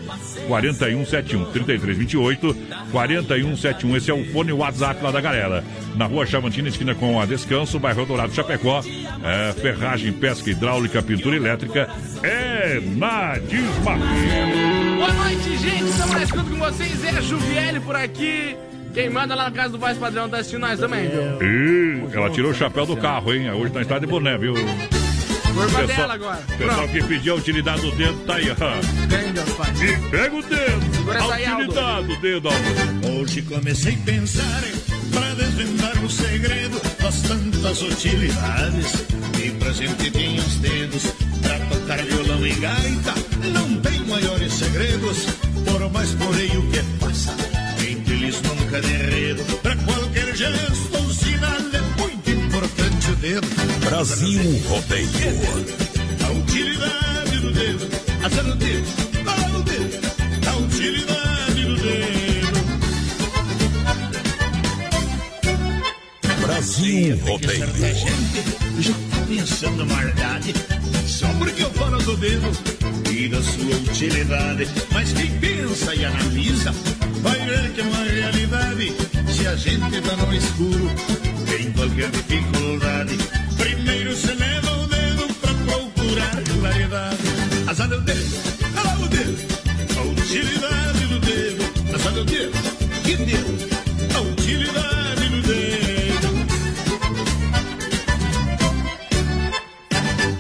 4171. 3328 4171. Esse é o fone WhatsApp lá da galera. Na rua Chavantina, esquina com a Descanso, bairro Dourado Chapecó. É, ferragem, pesca hidráulica, pintura elétrica. É na Dismaf. Boa noite, gente. Estamos na escuta com vocês. É a Juviele por aqui. Quem manda lá na casa do Voz Padrão tá assistindo nós também, viu? Ih, ela tirou o chapéu do carro, hein? Hoje nós está de boné, viu? Curva Pessoal, dela agora. pessoal Pronto. que pediu a utilidade do dedo, tá aí, ó. Vem, Deus pai. E pega o dedo. Segura aí, a Aldo. utilidade do dedo, Aldo. Hoje comecei a pensar para desvendar um segredo das tantas utilidades. E presente tinha os dedos para tocar violão e gaita. Não tem maiores segredos, por mais porém o que passa. Entre eles nunca derredo. Para qualquer gesto o dedo. Brasil Rodeio. A utilidade do dedo, acerta o dedo, para o dedo. A utilidade do dedo. Brasil Rodeio. Já tá pensando maldade Só porque eu falo do dedo e da sua utilidade Mas quem pensa e analisa Vai ver que é uma realidade Se a gente tá no escuro Tem qualquer dificuldade Primeiro se leva o dedo pra procurar claridade Azar o dedo, olha o dedo A utilidade do dedo Azar o dedo, que dedo A utilidade do dedo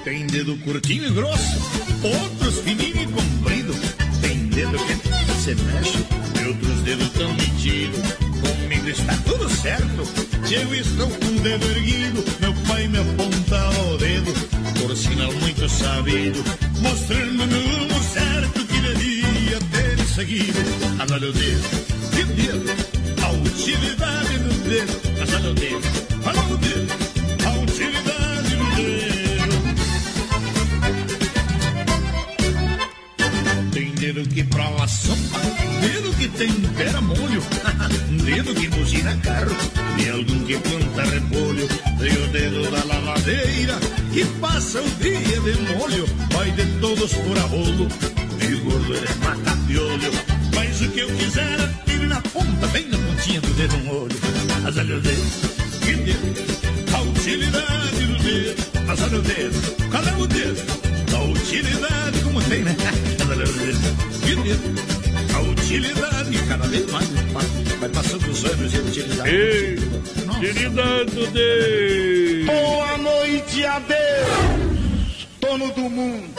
Tem dedo curtinho e grosso, outros fininho e comprido. Tem dedo que se mexe, e outros dedos tão metidos. Está tudo certo, se eu estou com o dedo erguido. Meu pai me aponta o dedo, por sinal muito sabido, mostrando-me o rumo certo que devia ter seguido. Olha o dedo, que dedo, a utilidade do dedo. Dedo, olha o dedo, a utilidade do dedo. Tem que prova sopa, dedo que tempera molho, dedo que buzina carro, e algum que planta repolho, e o dedo da lavadeira, que passa o dia de molho, vai de todos por a rolo, e o gordo ele mata piolho, mas o que eu quiser, tire na ponta, bem na pontinha do dedo um olho, mas olha o dedo, que dedo, a utilidade do dedo, mas olha o dedo, cadê o dedo? A utilidade, como tem, né? Que dedo? A utilidade, cada vez mais vai- passando os anos e a utilidade. Ei, utilidade dedo. Boa noite a Deus, dono do mundo.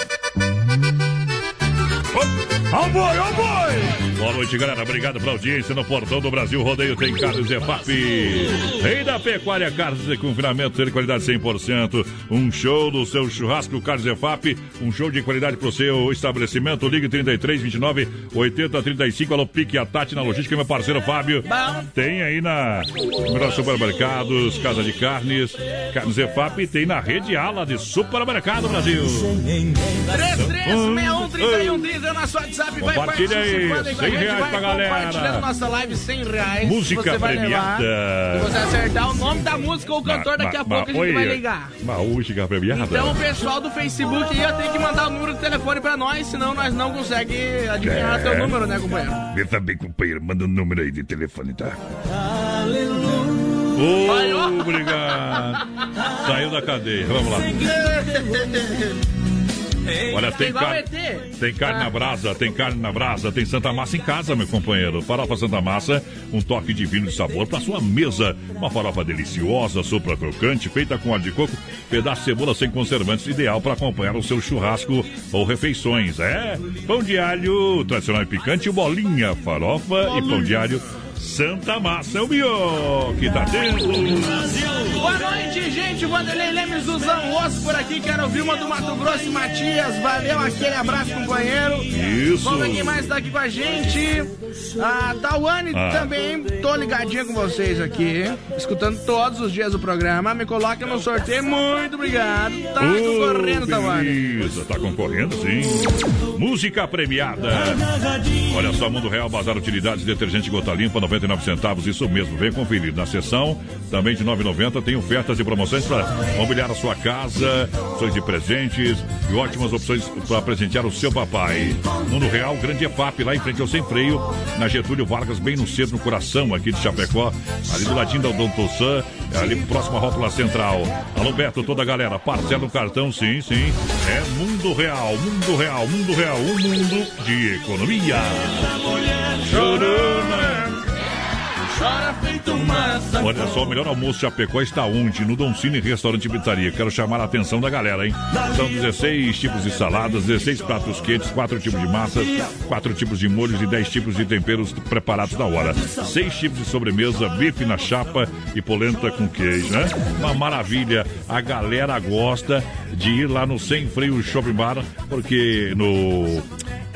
Ó boi, ó boi! Boa noite, galera. Obrigado pela audiência no Portão do Brasil. Rodeio tem Carlos Zefap. Rei da Pecuária Carlos de confinamento de qualidade 100%. Um show do seu churrasco Carlos Zefap. Um show de qualidade pro seu estabelecimento. Ligue 33 29 80 35. Alô, Pique a Tati na logística, meu parceiro Fábio. Tem aí na melhor supermercados, Casa de Carnes, Carlos Zefap. E tem na rede ala de supermercado Brasil. 3361 é o nosso WhatsApp. Vai Compartilha aí, participando com a 100 gente, reais vai pra galera. Compartilhando nossa live, 100 reais. Música você vai levar. premiada. Se você acertar o nome da música ou o cantor, daqui a Ma- pouco a gente vai ligar. Uma música premiada. Então o pessoal do Facebook ia ter que mandar o número do telefone pra nós, senão nós não conseguimos adivinhar É. teu número, né, companheiro? Vê também, companheiro. Manda o número aí de telefone, tá? Ó. Oh, obrigado. Saiu da cadeia. Vamos lá. Olha, tem Igual carne. Tem carne na brasa, tem carne na brasa, tem Santa Massa em casa, meu companheiro. Farofa Santa Massa, um toque divino de sabor para sua mesa. Uma farofa deliciosa, sopa crocante, feita com óleo de coco, pedaço de cebola sem conservantes, ideal para acompanhar o seu churrasco ou refeições. É, pão de alho tradicional e picante, bolinha, farofa e pão de alho. Santa Massa é o melhor que tá tendo. Boa noite, gente. Vanderlei Lemes do osso por aqui. Quero ouvir uma do Mato Grosso e Matias. Valeu, aquele abraço, companheiro. Isso. Vamos quem mais tá aqui com a gente. A Tawane ah. também. Tô ligadinha com vocês aqui. Escutando todos os dias o programa. Me coloca no sorteio. Muito obrigado. Tá oh, concorrendo, Tawane. Isso, tá concorrendo, sim. Música premiada. Olha só, Mundo Real, Bazar Utilidades, detergente gota limpa, 90 9,99. Isso mesmo, vem conferir. Na sessão também de 9,90 tem ofertas e promoções para mobiliar a sua casa, opções de presentes e ótimas opções para presentear o seu papai. Mundo Real, grande EFAP, lá em frente ao Sem Freio, na Getúlio Vargas, bem no centro, no coração aqui de Chapecó, ali do ladinho da Dom Tossan, é ali próximo à Rótula Central. Alô, Beto, toda a galera, parcela no cartão, sim, sim. É Mundo Real, Mundo Real, Mundo Real, um mundo de economia. Chorando, né? Olha só, o melhor almoço Chapecó está onde? No Don Cine Restaurante e Pizzaria. Quero chamar a atenção da galera, hein? São 16 tipos de saladas, 16 pratos quentes, 4 tipos de massas, 4 tipos de molhos e 10 tipos de temperos preparados na hora. 6 tipos de sobremesa, bife na chapa e polenta com queijo, né? Uma maravilha. A galera gosta de ir lá no Sem Freio Shopping Bar, porque no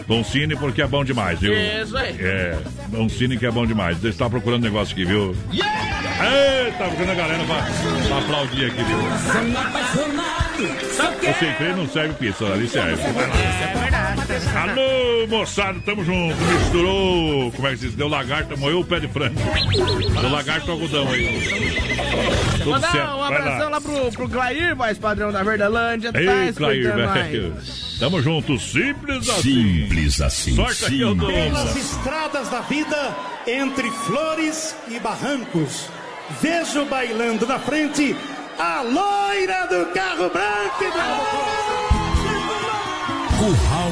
Don Cine, porque é bom demais, viu? Isso aí. É, Don Cine que é bom demais. Você está procurando negócio aqui, viu? Eita, procurando a galera pra, pra aplaudir aqui, viu? O sem freio não serve pizza, ali serve. Alô, moçada, tamo junto. Misturou, como é que se diz? Deu lagarto, moeu o pé de frango. Deu lagarto algodão aí. Tudo Mandar certo. um abração lá, pro, pro Clair, voz padrão da Verdelândia. tá Ei, Clair, velho. Tamo junto, simples assim. Simples assim. Sorte aqui, eu dou. Pelas estradas da vida, entre flores e barrancos, vejo bailando na frente a loira do carro branco Curral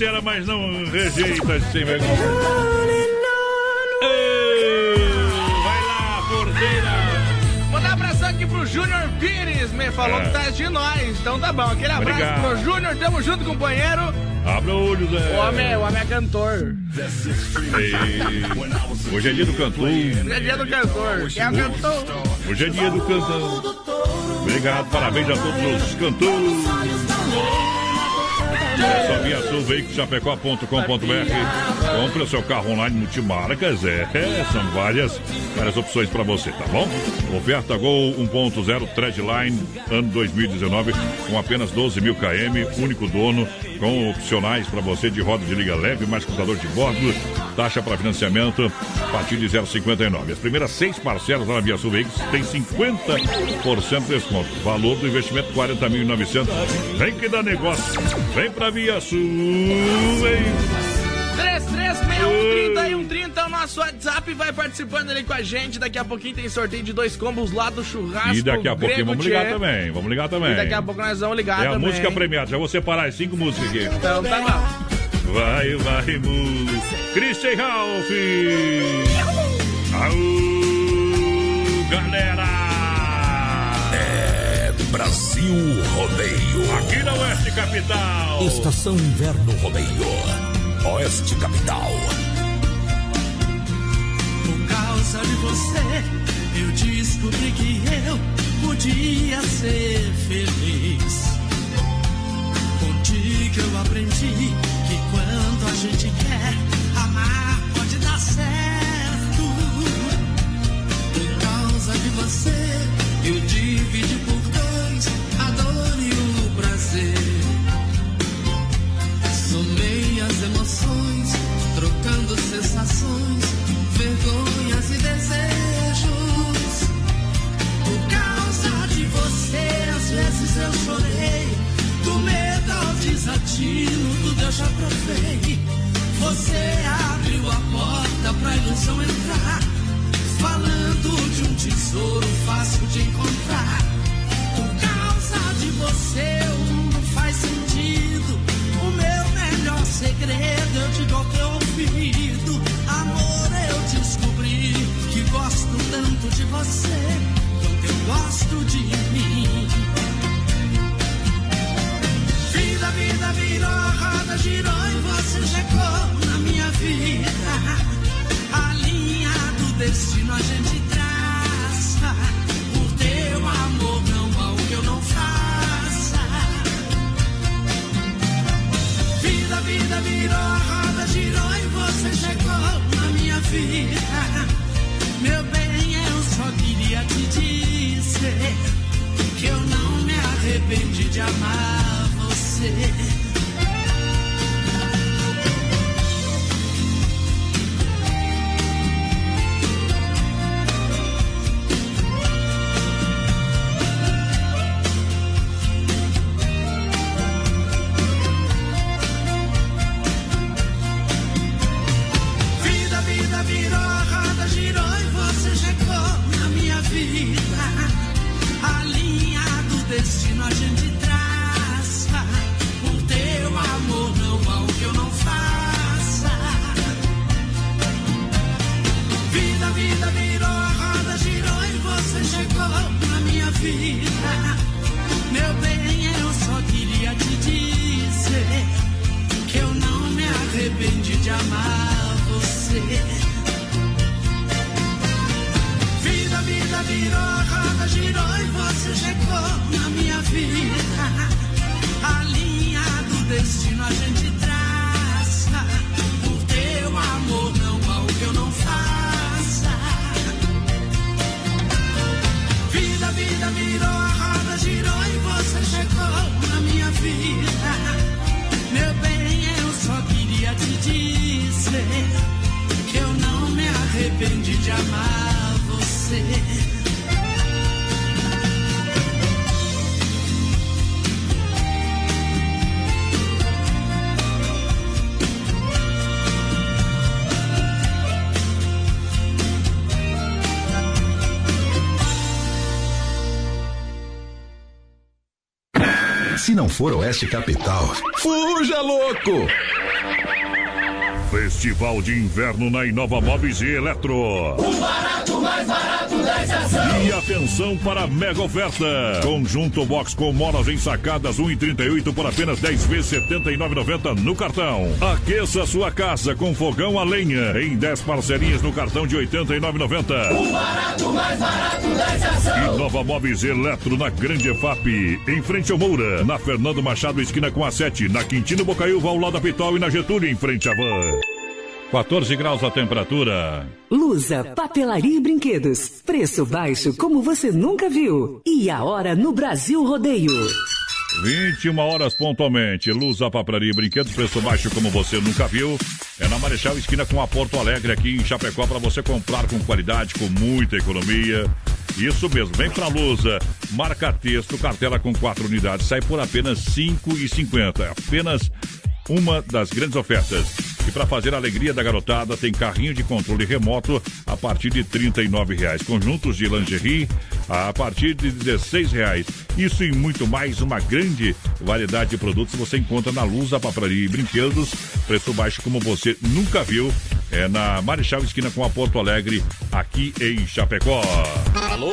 sincera, mas não rejeita sem vergonha. Um aqui pro Júnior Pires, me falou É. que tá de nós. Então tá bom, aquele abraço Obrigado. pro Júnior, tamo junto, companheiro. Abra o olho, Zé. O homem, o homem é cantor. Hoje é dia do cantor. Hoje é dia do cantor. É o cantor? Hoje é dia do cantor. Obrigado, parabéns a todos os cantores. Só via sul, veiculoschapecó.com.br. Compre o seu carro online multimarcas. É, são várias, várias opções para você, tá bom? Oferta Gol 1.0 Threadline, ano 2019, com apenas 12 mil km, único dono, com opcionais para você de roda de liga leve, mais computador de bordo, taxa para financiamento a partir de 0,59. As primeiras seis parcelas na Via Sul Veículos tem 50% de desconto. Valor do investimento 40.900. Vem que dá negócio. Vem pra Via Sul. Vem. 3361 3130 é o nosso WhatsApp, vai participando ali com a gente. Daqui a pouquinho tem sorteio de dois combos lá do churrasco. E daqui a pouquinho vamos ligar Tchê. também. Vamos ligar também. E daqui a pouco nós vamos ligar É também. a música premiada. Já vou separar as cinco músicas aqui. Então tá lá. Vai, vai, música. Christian Ralph. Aú, galera. É Brasil Rodeio. Aqui na Oeste Capital. Estação Inverno Rodeio. Oeste Capital. Causa de você, eu descobri que eu podia ser feliz. Contigo eu aprendi que quando a gente quer amar, pode dar certo. Por causa de você, eu dividi por já provei. Você abriu a porta pra ilusão entrar. Falando de um tesouro fácil de encontrar. Por causa de você, o mundo faz sentido. O meu melhor segredo eu digo ao teu ouvido. Amor, eu descobri que gosto tanto de você. Quanto eu gosto de mim. Virou, a roda girou e você chegou na minha vida. A linha do destino a gente traça. Por teu amor não há o que eu não faça. Vida, vida virou, a roda girou e você chegou na minha vida. Meu bem, eu só queria te dizer que eu não me arrependi de amar você. Vida. Meu bem, eu só queria te dizer que eu não me arrependi de amar você. Vida, vida virou, a roda girou e você chegou na minha vida. Oeste Capital, fuja louco! Festival de Inverno na Inova Móveis e Eletro. O barato, mais barato. E atenção para a mega oferta. Conjunto box com molas ensacadas 1,38 por apenas 10 vezes 79,90 no cartão. Aqueça sua casa com fogão a lenha em 10 parcelinhas no cartão de 89,90. O barato, mais barato da estação. Inova Móveis Eletro na Grande EFAP, em frente ao Moura, na Fernando Machado, esquina com a 7, na Quintino Bocaiúva, ao lado da Pitol e na Getúlio, em frente à Van. 14 graus a temperatura. Lusa, papelaria e brinquedos. Preço baixo como você nunca viu. E a hora no Brasil Rodeio. 21 horas pontualmente. Luz, a papelaria e brinquedos, preço baixo como você nunca viu. É na Marechal Esquina com a Porto Alegre, aqui em Chapecó, para você comprar com qualidade, com muita economia. Isso mesmo, vem pra Lusa. Marca texto, cartela com quatro unidades, sai por apenas R$ 5,50. É apenas uma das grandes ofertas. E para fazer a alegria da garotada, tem carrinho de controle remoto a partir de 39 reais. Conjuntos de lingerie a partir de 16 reais. Isso e muito mais, uma grande variedade de produtos você encontra na Luz, a Papelaria e Brinquedos. Preço baixo como você nunca viu. É na Marechal Esquina com a Porto Alegre, aqui em Chapecó. Alô,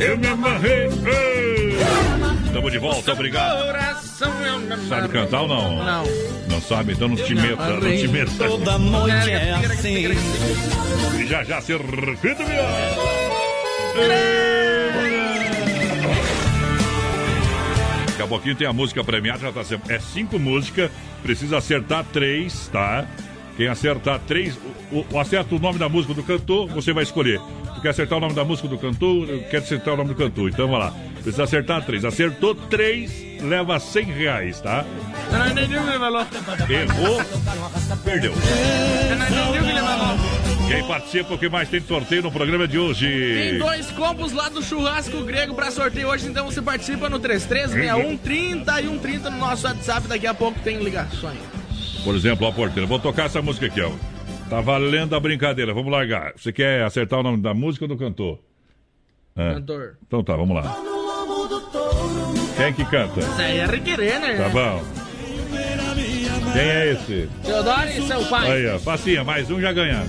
Eu me amarrei. Estamos de volta, obrigado. Me Sabe cantar ou não? Não. Não sabe? Então não te meta, não te meta. Toda noite é assim. E já já circuito Daqui a pouquinho tem a música premiada, já tá sendo. É cinco músicas, precisa acertar três, tá? Quem acertar três, o, o- acerta o nome da música do cantor, você vai escolher. Tu quer acertar o nome da música do cantor? Eu quero acertar o nome do cantor. Então vai lá. Precisa acertar três. Acertou três, leva 100 reais, tá? Errou, perdeu. Quem participa, o que mais tem de sorteio no programa de hoje? Tem dois combos lá do churrasco grego pra sorteio hoje, então você participa no 3361 30 e 130 no nosso WhatsApp. Daqui a pouco tem ligações. Por exemplo, ó, porteira, vou tocar essa música aqui, ó. Tá valendo a brincadeira, vamos largar. Você quer acertar o nome da música ou do cantor? É. Cantor. Então tá, vamos lá. Quem que canta? Isso aí é requerer, né? Tá bom. Quem é esse? Teodoro e seu pai. Aí, ó, facinha, mais um já ganha.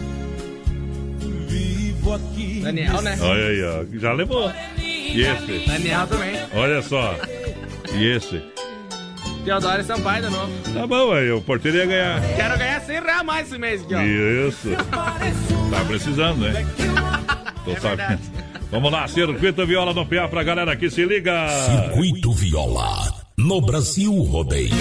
Daniel, né? Olha aí, ó, já levou. E esse? Daniel também. Olha só. E esse? Teodoro e pai de novo. Tá bom, aí, o porteiro ia ganhar. Quero ganhar 100 reais mais esse mês aqui, ó. Isso. Tá precisando, né? Tô sabendo. Vamos lá, Circuito Viola no PA pra galera que se liga. Circuito Viola, no Brasil Rodeio.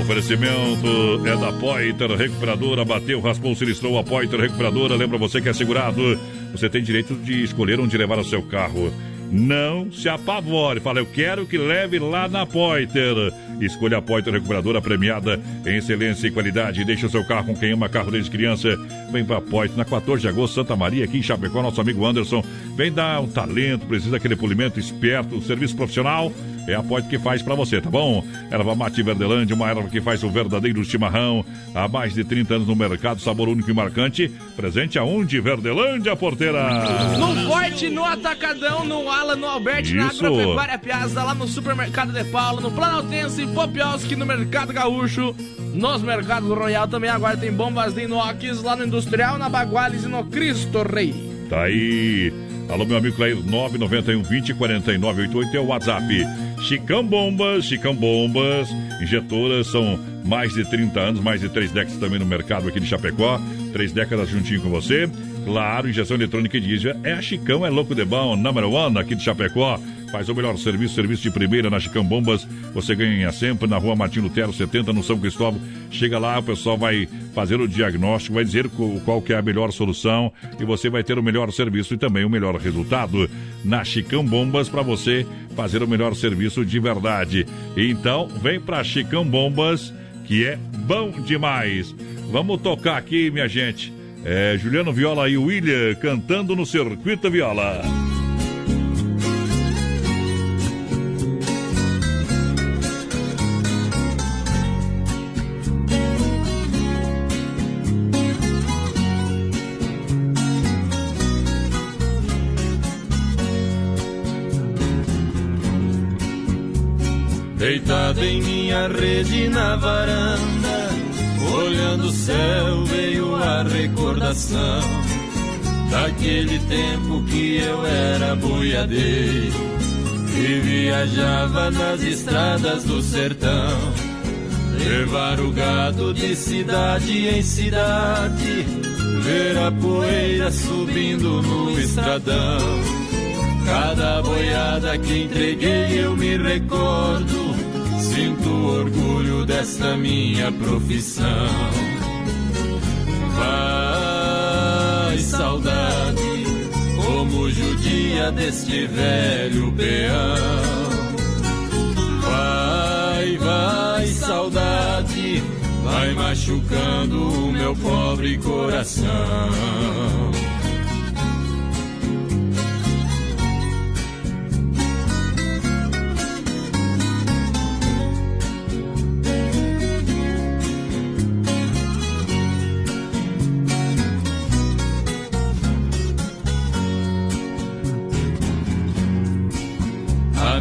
Oferecimento é da Poiter Recuperadora. Bateu, raspou, sinistrou a Poiter Recuperadora. Lembra você que é segurado. Você tem direito de escolher onde levar o seu carro. Não se apavore. Fala, eu quero que leve lá na Poiter. Escolha a Poiter Recuperadora premiada em excelência e qualidade. Deixe o seu carro com quem ama carro desde criança. Vem pra Poiter na 14 de agosto, Santa Maria, aqui em Chapecó. Nosso amigo Anderson vem dar um talento, precisa daquele polimento esperto, serviço profissional. É a Poit que faz pra você, tá bom? Erva Mate Verdelândia, uma erva que faz o verdadeiro chimarrão. Há mais de 30 anos no mercado, sabor único e marcante. Presente aonde? Verdelândia, porteira! No Forte, no Atacadão, no Alan, no Alberti, na. Agropecuária Piazza, lá no Supermercado de Paula, no Planaltense, Popioski, no Mercado Gaúcho, nos Mercados Royal também agora tem bombas de inox, lá no Industrial, na Baguales e no Cristo Rei. Tá aí. Alô, meu amigo Clair, 991 20 49 88 é o WhatsApp. Chicão Bombas, Chicão Bombas, injetoras, são mais de 30 anos, mais de três décadas também no mercado aqui de Chapecó. Três décadas juntinho com você. Claro, injeção eletrônica e diesel é a Chicão, é louco de bom, number one aqui de Chapecó. Faz o melhor serviço, serviço de primeira na Chicão Bombas. Você ganha sempre na rua Martim Lutero, 70, no São Cristóvão. Chega lá, o pessoal vai fazer o diagnóstico, vai dizer qual que é a melhor solução e você vai ter o melhor serviço e também o melhor resultado na Chicão Bombas para você fazer o melhor serviço de verdade. Então, vem pra Chicão Bombas, que é bom demais. Vamos tocar aqui, minha gente. É, Juliano Viola e William cantando no Circuito Viola. Deitado em minha rede na varanda, olhando o céu, veio a recordação daquele tempo que eu era boiadeiro e viajava nas estradas do sertão. Levar o gado de cidade em cidade, ver a poeira subindo no estradão. Cada boiada que entreguei eu me recordo. Sinto orgulho desta minha profissão. Vai, saudade, como judia deste velho peão. Vai, vai, saudade, vai machucando o meu pobre coração.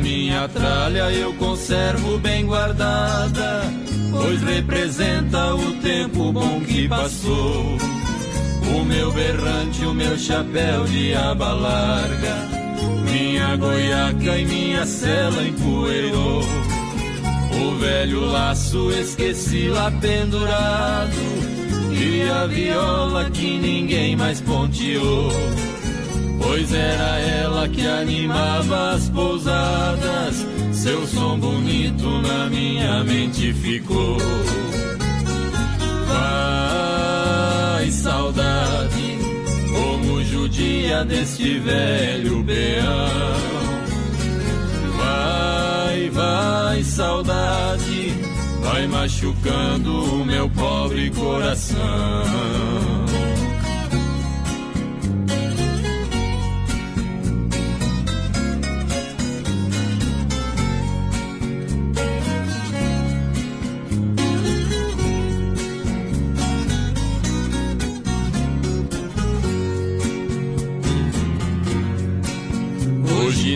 Minha tralha eu conservo bem guardada, pois representa o tempo bom que passou. O meu berrante, o meu chapéu de aba larga, minha goiaca e minha cela empoeirou. O velho laço esqueci lá pendurado, e a viola que ninguém mais ponteou. Pois era ela que animava as pousadas, seu som bonito na minha mente ficou. Vai, saudade, como judia deste velho peão. Vai, vai, saudade, vai machucando o meu pobre coração.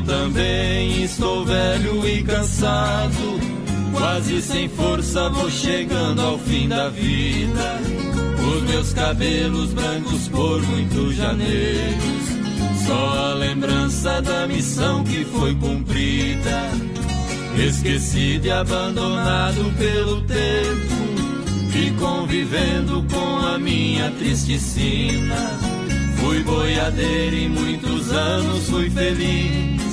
Também estou velho e cansado, quase sem força vou chegando ao fim da vida. Os meus cabelos brancos por muitos janeiros, só a lembrança da missão que foi cumprida. Esquecido e abandonado pelo tempo, e convivendo com a minha triste sina. Fui boiadeiro e muitos anos fui feliz.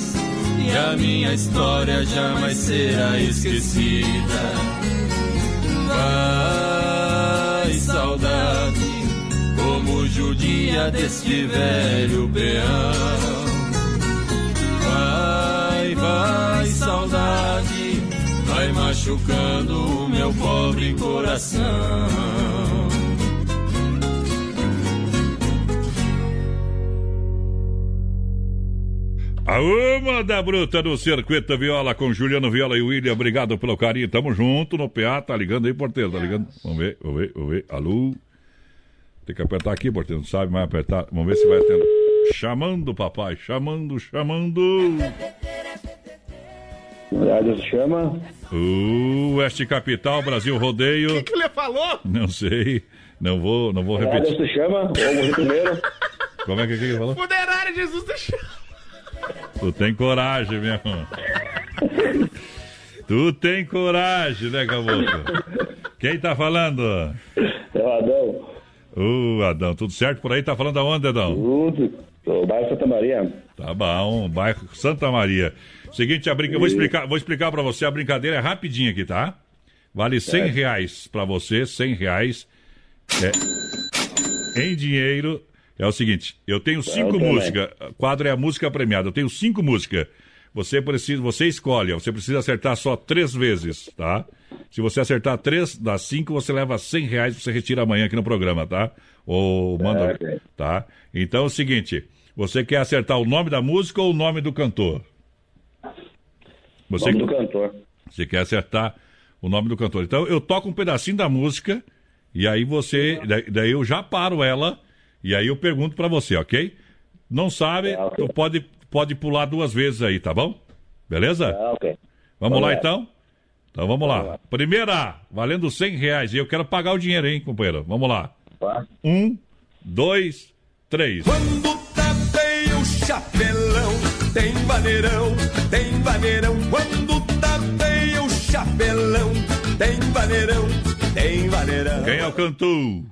E a minha história jamais será esquecida. Vai, saudade, como judia deste velho peão. Vai, vai, saudade, vai machucando o meu pobre coração. A uma da bruta do Circuito Viola com Juliano Viola e William. Obrigado pelo carinho. Tamo junto no PA. Tá ligando aí, porteiro. Tá ligando? Vamos ver, vamos ver, vamos ver. Alô? Tem que apertar aqui, porteiro. Não sabe mais apertar. Vamos ver se vai atender. Chamando, papai. Chamando, chamando. Rádio chama? O Oeste Capital, Brasil Rodeio. O que, que ele falou? Não sei. Não vou, não vou Rádio repetir. se chama? Vamos primeiro. Como é que, que ele falou? Funerária Jesus deixou. Tu tem coragem mesmo. tu tem coragem, né, caboclo? Quem tá falando? É o Adão. Ô, Adão, tudo certo por aí? Tá falando aonde, Adão? Tudo. O bairro Santa Maria. Tá bom, bairro Santa Maria. Seguinte, a brinca... vou explicar, vou explicar pra você, a brincadeira é rapidinha aqui, tá? Vale 100 Certo. reais pra você, 100 reais. É, em dinheiro, é o seguinte, eu tenho cinco músicas, quadro é a música premiada, eu tenho cinco músicas. Você precisa, você escolhe, você precisa acertar só três vezes, tá? Se você acertar três das cinco, você leva 100 reais, você retira amanhã aqui no programa, tá? Ou manda, ok. tá? Então é o seguinte, você quer acertar o nome da música ou o nome do cantor? Você, Nome do cantor. você quer acertar o nome do cantor. Então eu toco um pedacinho da música e aí você, daí, daí eu já paro ela e aí eu pergunto pra você, ok? Não sabe, É, ok. tu pode, pode pular duas vezes aí, tá bom? Beleza? Ah, ok. Vamos Vamos lá lá. então? Então vamos lá. Primeira, valendo 100 reais. E eu quero pagar o dinheiro, hein, companheiro? Vamos lá. Tá. Um, dois, três. Quando tapei o chapelão, tem vaneirão, tem vaneirão. Quando tapei o chapelão, tem vaneirão, tem vaneirão. Quem é o cantor?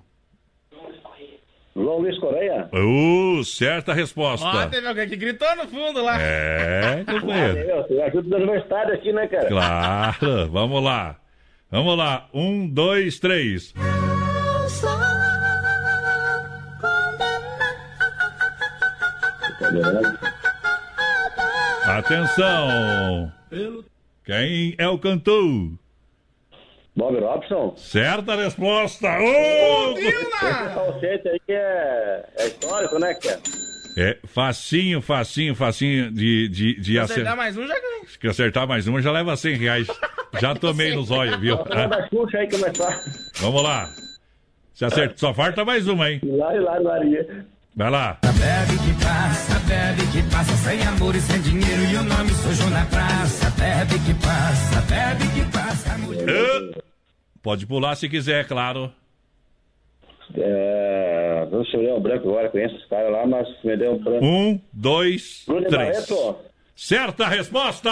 João Luiz Correia? Uh, certa resposta. Ó, teve alguém que gritou no fundo lá. É, Ah, companheiro. meu, você ajuda do universitário aqui, né, cara? Claro, vamos lá. Vamos lá. Um, dois, três. Atenção! Quem é o cantor? Bob Robson? Certa resposta! Ô! Esse falsete aí que é, é histórico, né, cara? É facinho, facinho, facinho de, de, de Se acertar. acertar mais um, já ganhei. Que acertar mais uma já leva 100 reais. Já tomei nos olhos, viu? Vamos lá. Se acerta, só falta mais uma, hein? Lá e lá, Maria. Vai lá. Bebe que passa, bebe que passa, sem amor e sem dinheiro e o nome sujo na praça. Bebe que passa, bebe que passa, mulher. Pode pular se quiser, claro. É. Não sei o branco agora, conheço os caras lá, mas me deu um branco. Um, dois, Bruno três. Barreto? Certa resposta!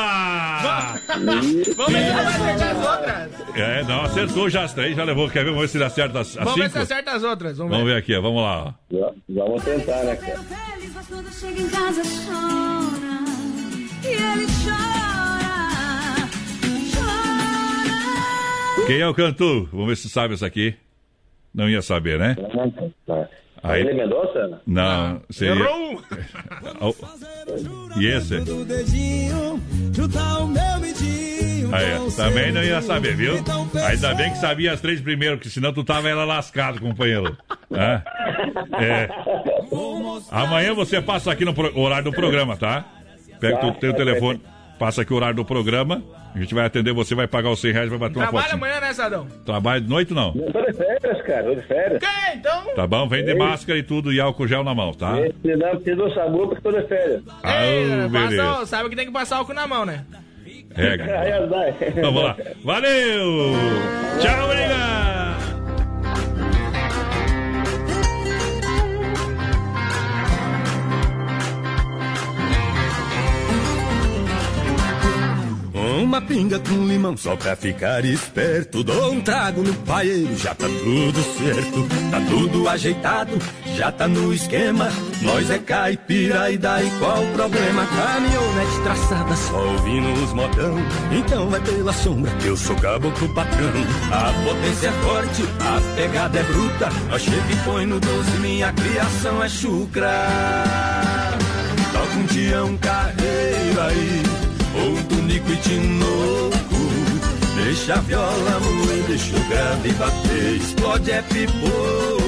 Vamos ver se vai acertar as outras. É, não, acertou já as três, já levou. Quer ver? Vamos ver se ele acerta as, as Vamos ver se acerta as outras. Vamos, Vamos ver. ver aqui, ó, vamos lá. ó. Vamos tentar, né, cara? Chora. Quem é o cantor? Vamos ver se sabe essa aqui. Não ia saber, né? Aí- Ele Mendonça? Não, seria... Errou! E esse? Aí, também não ia saber, viu? Ainda bem que sabia as três primeiro, porque senão tu tava ela lascado, companheiro. É. Amanhã você passa aqui no pro- horário do programa, tá? Pega Tá, o teu tá, telefone, passa aqui o horário do programa. A gente vai atender você, vai pagar os 100 reais, vai bater uma Trabalha foto. amanhã, né, Sadão? Trabalho de noite não? Eu tô de férias, cara, tô de férias. Ok, então. Tá bom? Vem de Ei. máscara e tudo e álcool gel na mão, tá? Se não, preciso do sabor porque tô de férias. Ah, Ei, beleza. passa, sabe que tem que passar álcool na mão, né? É, cara. Vamos lá. Valeu! Tchau, obrigado! Uma pinga com limão só pra ficar esperto. Dou um trago no paeiro, já tá tudo certo. Tá tudo ajeitado, já tá no esquema. Nós é caipira e daí qual o problema? Caminhonete traçada, só ouvindo os modão. Então vai pela sombra eu sou caboclo patrão. A potência é forte, a pegada é bruta. Nós chega e põe no 12, minha criação é chucra. Toca um tião carreiro aí, tinoco. Deixa a viola moer, deixa o grave bater, explode é pipoco.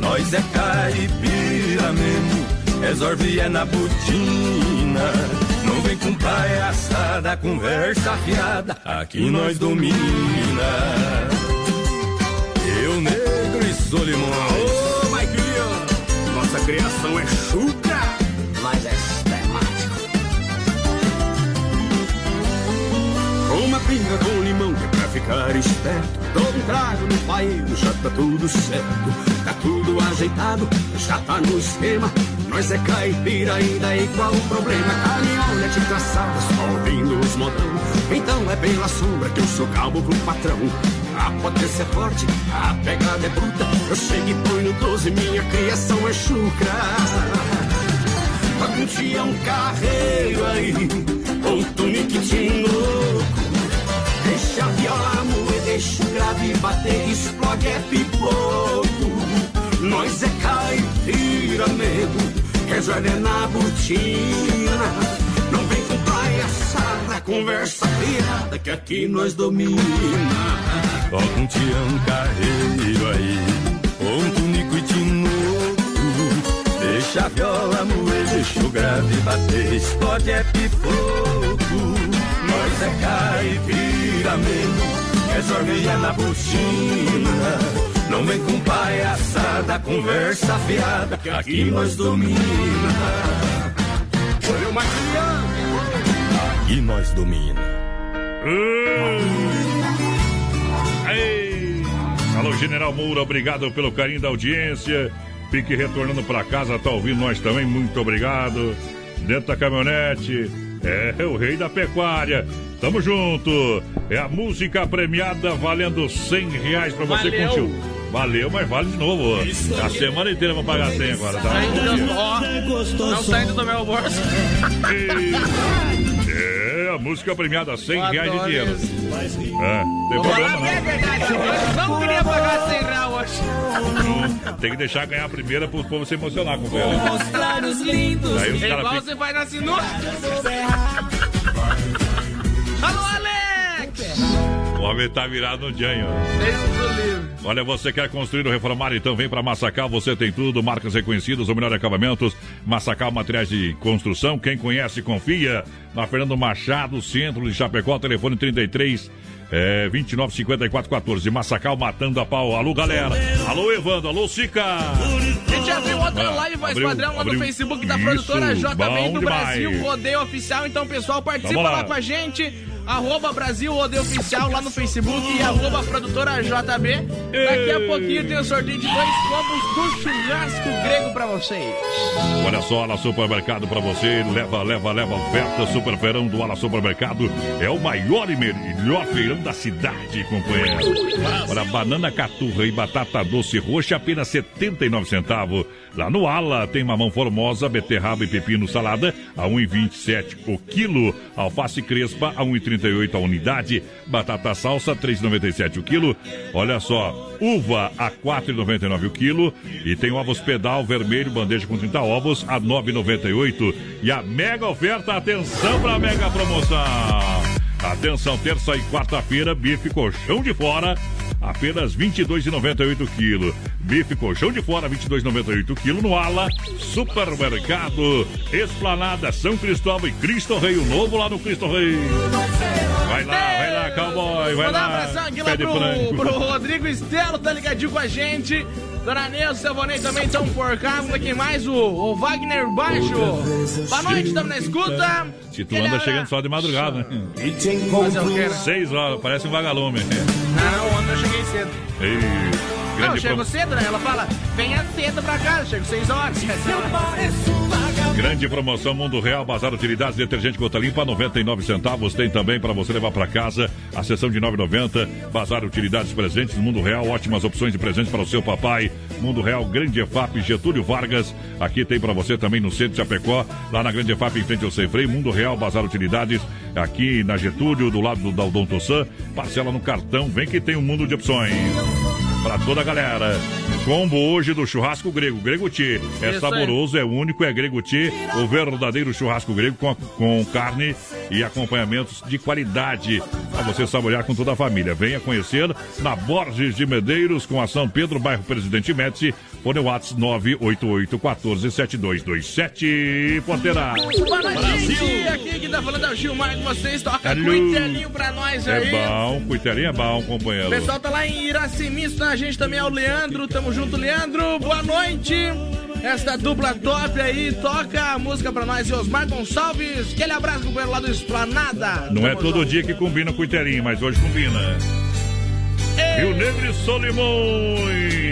Nós é caipira mesmo, resolve é na botina. Não vem com palhaçada, conversa fiada, aqui nós domina. Eu negro e Solimões. Ô, Maiquinho, nossa criação é chuca, pinga com limão que é pra ficar esperto. Dou um trago no paeiro, já tá tudo certo. Tá tudo ajeitado, já tá no esquema. Nós é caipira ainda e qual o problema? Caminhonete traçada, só ouvindo os modão. Então é pela sombra que eu sou calmo pro patrão. A potência é forte, a pegada é bruta. Eu chego e põe no 12, minha criação é chucra. Toca um tião carreiro aí, ou tunique tinoco. Deixa a viola moer, deixa o grave bater, explode é pipoco. Nós é caipira mesmo, resolve é na botina. Não vem com palhaçada, conversa fiada, que aqui nós domina. Toca um tião carreiro aí, ou um tunico e tinoco. Deixa a viola moer, deixa o grave bater, explode é pipoco. É caipira mesmo, é na botina. Não vem com palhaçada, conversa fiada, que aqui nós domina. Foi uma criança, aqui nós domina. Ei! Alô, General Moura, obrigado pelo carinho da audiência. Fique retornando para casa, tá ouvindo nós também, muito obrigado. Dentro da caminhonete, é o rei da pecuária. Tamo junto. É a música premiada valendo 100 reais pra você Valeu. curtir. Valeu, mas vale de novo. A semana inteira vamos pagar 100 agora, tá? Ó, não saindo do meu bolso. É, a música premiada 100 Eu reais de dinheiro. É, tem Vou problema que é não. verdade. Eu não queria pagar 100 reais hoje. Tem que deixar ganhar a primeira pro povo se emocionar com ela. Mostrar os lindos. Aí os É igual você vai na sinuca. O homem tá virado no Janho. Olha, você quer construir ou reformar? Então vem para Massacal, você tem tudo, marcas reconhecidas, o melhor acabamentos. Massacal Materiais de Construção, quem conhece, confia. Na Fernando Machado, centro de Chapecó, telefone 33 é, 29 54 14. Massacal matando a pau. Alô, galera. Alô, Evandro. Alô, Sica. A gente abriu outra Ah, live, voz abriu, padrão, lá abriu. no Facebook da Isso, produtora JB do Brasil demais. Rodeio Oficial. Então, pessoal, participa lá. lá com a gente. Arroba Brasil Rodeio Oficial lá no Facebook e arroba produtora JB. Daqui a pouquinho tem o sorteio de dois combos do churrasco grego pra vocês. Olha só, Ala Supermercado para você. Leva, leva, leva oferta. Super feirão do Ala Supermercado. É o maior e melhor feirão da cidade, companheiro. Olha, banana caturra e batata doce roxa, apenas 79 centavos. Lá no Ala tem mamão formosa, beterraba e pepino salada a 1,27 o quilo. Alface crespa a 1,38 a unidade. Batata salsa 3,97 o quilo. Olha só, uva a 4,99 o quilo. E tem ovos pedal vermelho, bandeja com 30 ovos a 9,98. E a mega oferta, atenção para a mega promoção. Atenção, terça e quarta-feira, bife colchão de fora, apenas R$ 22,98 quilo. Bife colchão de fora, R$ 22,98 quilo no Ala Supermercado. Esplanada São Cristóvão e Cristo Rei, o novo lá no Cristo Rei. Vai lá, vai lá, cowboy, vai Mandar um lá. abração aqui lá pro, pro Rodrigo Estelo, tá ligadinho com a gente. Dona Neuza, também estão por cá. Vamos aqui mais o, o Wagner Baixo. Boa noite, estamos na escuta. Se tu anda chegando só de madrugada, né? Fazer o quê, né? Seis horas, parece um vagalume. Não, ontem eu cheguei cedo. Ei, Não, grande chego prom- cedo, né? Ela fala, venha cedo pra casa, chego 6 horas. Grande promoção Mundo Real, Bazar Utilidades, detergente gota limpa, 99 centavos. Tem também para você levar para casa a sessão de 9,90. Bazar Utilidades presentes, Mundo Real, ótimas opções de presentes para o seu papai. Mundo Real, Grande EFAP, Getúlio Vargas. Aqui tem para você também no centro de Chapecó, lá na Grande EFAP, em frente ao Sem Freio. Mundo Real, Bazar Utilidades, aqui na Getúlio, do lado do Daldon San. Parcela no cartão, vem que tem um mundo de opções. Para toda a galera. Combo hoje do churrasco grego, Tchê. É saboroso, é único, é Grego Tchê, o verdadeiro churrasco grego com, com carne e acompanhamentos de qualidade. Para você saborear com toda a família. Venha conhecer na Borges de Medeiros, com a São Pedro, bairro Presidente Médici. Fone Whats 988 14 7227. Porteira. Boa noite, gente. Aqui que tá falando é o Gilmar com vocês. Toca Alô. cuitelinho pra nós É aí. bom, cuitelinho é bom, O companheiro. pessoal tá lá em Iracemista, a gente também é o Leandro. Tamo junto, Leandro. Boa noite. Esta dupla top aí, toca a música pra nós, e Osmar Gonçalves. Aquele abraço, companheiro, lá do Esplanada. Não é Tamo todo junto. dia que combina com cuitelinho, mas hoje combina. Rio Negro e Solimões.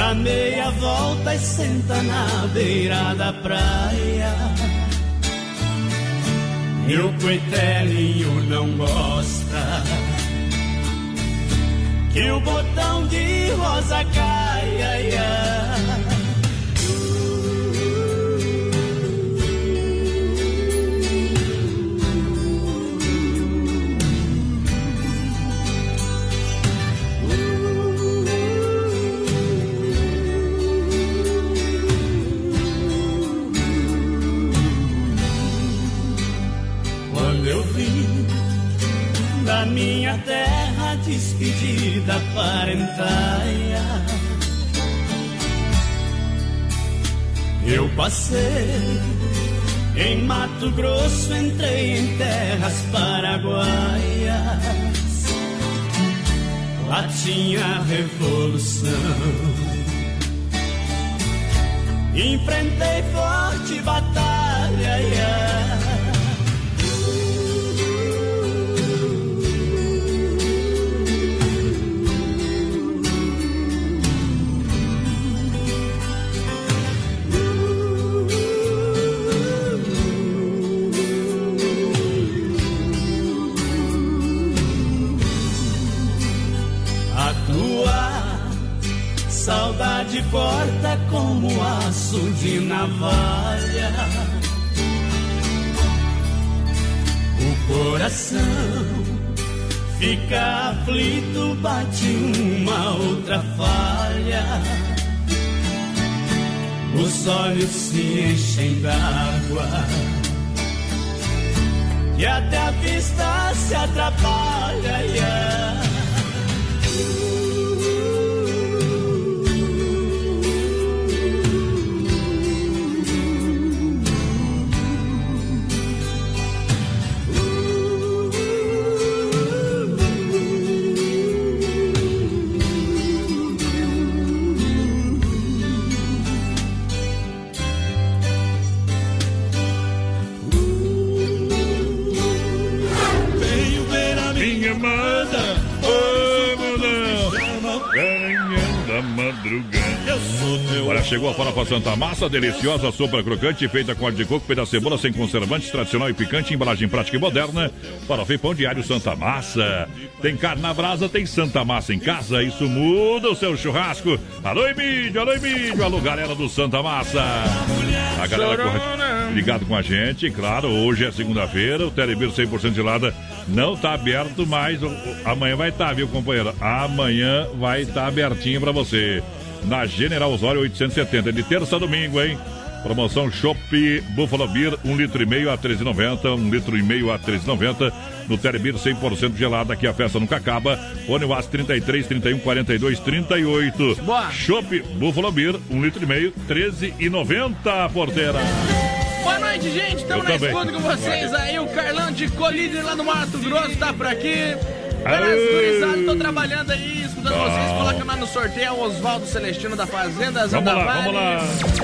dá meia volta e senta na beira da praia. Meu coitelinho não gosta que o botão de rosa caia. ai, terra despedida parentaia, eu passei em Mato Grosso, entrei em terras paraguaias. Lá tinha revolução. Enfrentei forte batalha. ia. Saudade corta como aço de navalha. O coração fica aflito, bate uma outra falha. Os olhos se enchem d'água e até a vista se atrapalha. Yeah. Olha, chegou a farofa Santa Massa, deliciosa, sopa crocante, feita com óleo de coco, pedaço de cebola, sem conservantes, tradicional e picante, embalagem prática e moderna. Farofa e pão diário Santa Massa. Tem carne na brasa, tem Santa Massa em casa, isso muda o seu churrasco. Alô, Emílio, alô, Emílio, alô, galera do Santa Massa. A galera corre- ligado com a gente, claro, hoje é segunda-feira, o Telebir 100% gelada não tá aberto, mas amanhã vai estar, viu, companheiro? Amanhã vai estar abertinho pra você. Na General Osório 870, de terça a domingo, hein? Promoção Shop Buffalo Beer, 1 litro e meio a 13,90, 1 litro e meio a 13,90. No Telebir 100% gelada, aqui a festa nunca acaba. Oniwas 33, 31, 42, 38. Boa. Shop Buffalo Beer, 1 litro e meio, 13,90, porteira. Boa noite, gente. Estamos na escuta com vocês aí. O Carlão de Colíder lá no Mato Grosso tá por aqui. Gurizada, tô trabalhando aí, escutando Tá. vocês, colocando lá no sorteio o Oswaldo Celestino da Fazenda Vamos lá, vamos lá.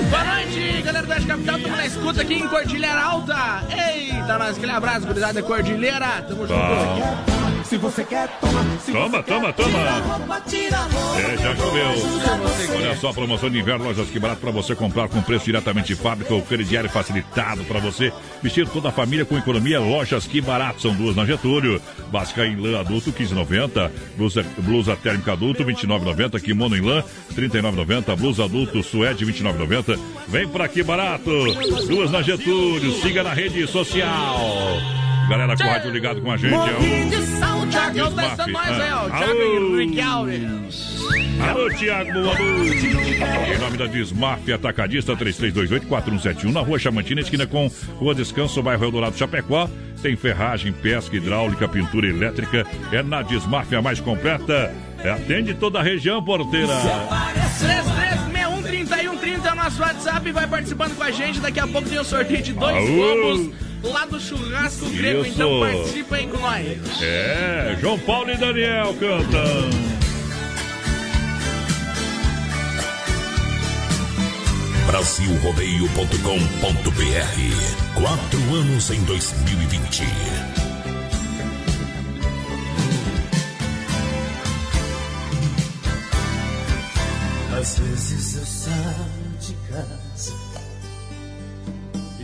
Boa noite, galera da Oeste Capital, estamos na escuta aqui em Cordilheira Alta. Eita, nós, aquele abraço, gurizada da Cordilheira. Tamo junto. Tá. Se você quer, toma. Se Toma, toma, toma. roupa, tira a roupa. É, já choveu. Olha só, promoção de inverno, lojas que barato para você comprar com preço diretamente de fábrica, o crediário facilitado para você vestir toda a família com economia. Lojas que barato, são duas na Getúlio. Básica em lã adulto, 15,90. Blusa, blusa térmica adulto, 29,90. Kimono em lã, 39,90. Blusa adulto, suede, 29,90. Vem pra aqui barato. Duas na Getúlio. Siga na rede social. Galera com o rádio ligado com a gente. É o... O Thiago tá estando nós aí, ó. O Thiago. Henrique Alves. Alô, Tiago, boa noite. Em nome da Desmaf Atacadista 3328-4171, na rua Chamantina, esquina com Rua Descanso, bairro Eldorado Chapecó. Tem ferragem, pesca, hidráulica, pintura elétrica. É na Desmaf a mais completa. É, atende toda a região, porteira. 33613130 é o nosso WhatsApp. Vai participando com a gente. Daqui a pouco tem o sorteio de dois Aô. globos lá do churrasco grego. Isso. Então participa aí com nós. É, João Paulo e Daniel cantam. Brasilrodeio.com.br Quatro anos em 2020. Às vezes eu saio de casa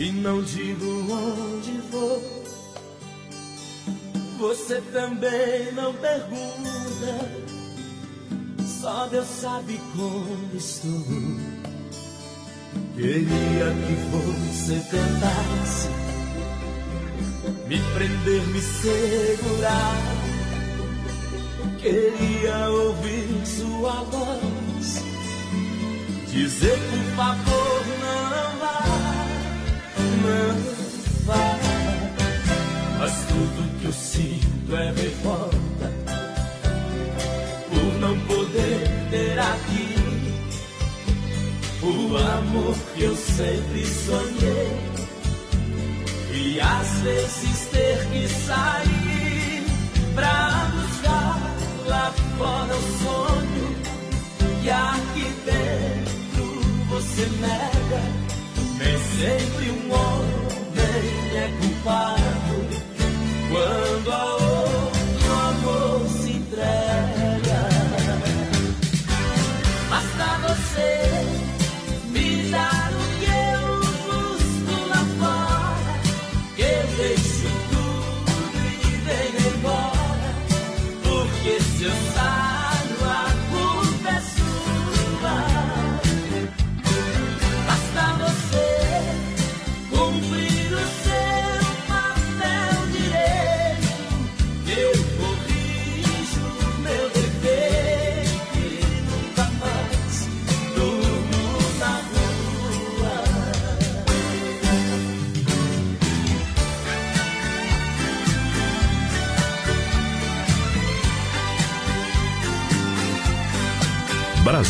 e não digo onde vou. Você também não pergunta, só Deus sabe como estou. Queria que você tentasse me prender, me segurar. Queria ouvir sua voz dizer por favor não não vá. Mas tudo que eu sinto é revolta por não poder ter aqui o amor que eu sempre sonhei e às vezes ter que sair pra buscar lá fora o sonho e aqui dentro você nega. Nem sempre um homem é culpado quando a outro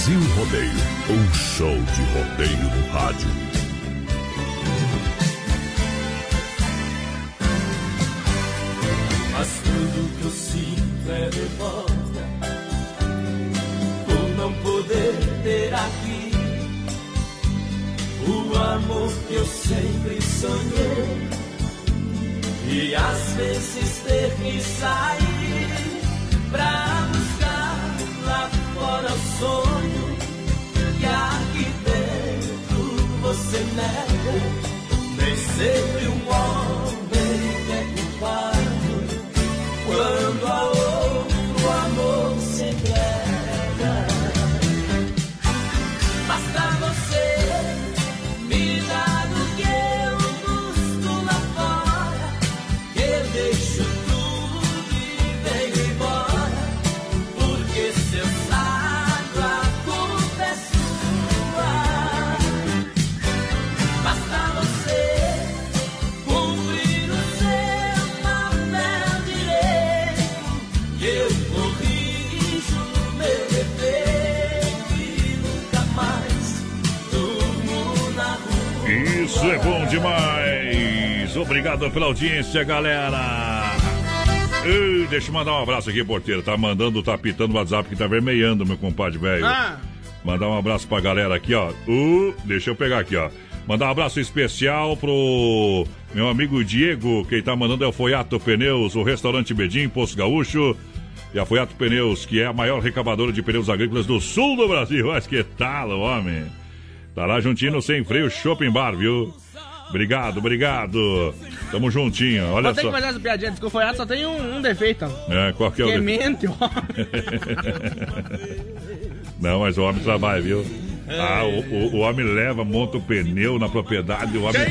Brasil Rodeio, um show de rodeio no rádio. Mas tudo que eu sinto é revolta por não poder ter aqui o amor que eu sempre sonhei e às vezes ter que sair pra buscar lá fora o sonho que aqui dentro você nega. Nem sempre um homem é culpado quando a Obrigado pela audiência, galera! Ei, deixa eu mandar um abraço aqui, porteiro. Tá mandando, tá pitando o WhatsApp que tá vermelhando, meu compadre velho. Ah. Mandar um abraço pra galera aqui, ó. Uh, deixa eu pegar aqui, ó. Mandar um abraço especial pro meu amigo Diego, quem tá mandando é o Foiato Pneus, o restaurante Bedim, Poço Gaúcho. E a Foiato Pneus, que é a maior recabadora de pneus agrícolas do sul do Brasil. Mas que tal, homem? Tá lá juntinho no Sem Freio Shopping Bar, viu? Obrigado, obrigado. Tamo juntinho, olha só. que fazer essa piadinha, folhado só tem um, um defeito. É, qual que é o Que de- mente, ó. Não, mas o homem trabalha, viu? Ah, o, o- o homem leva, monta o pneu na propriedade. O homem,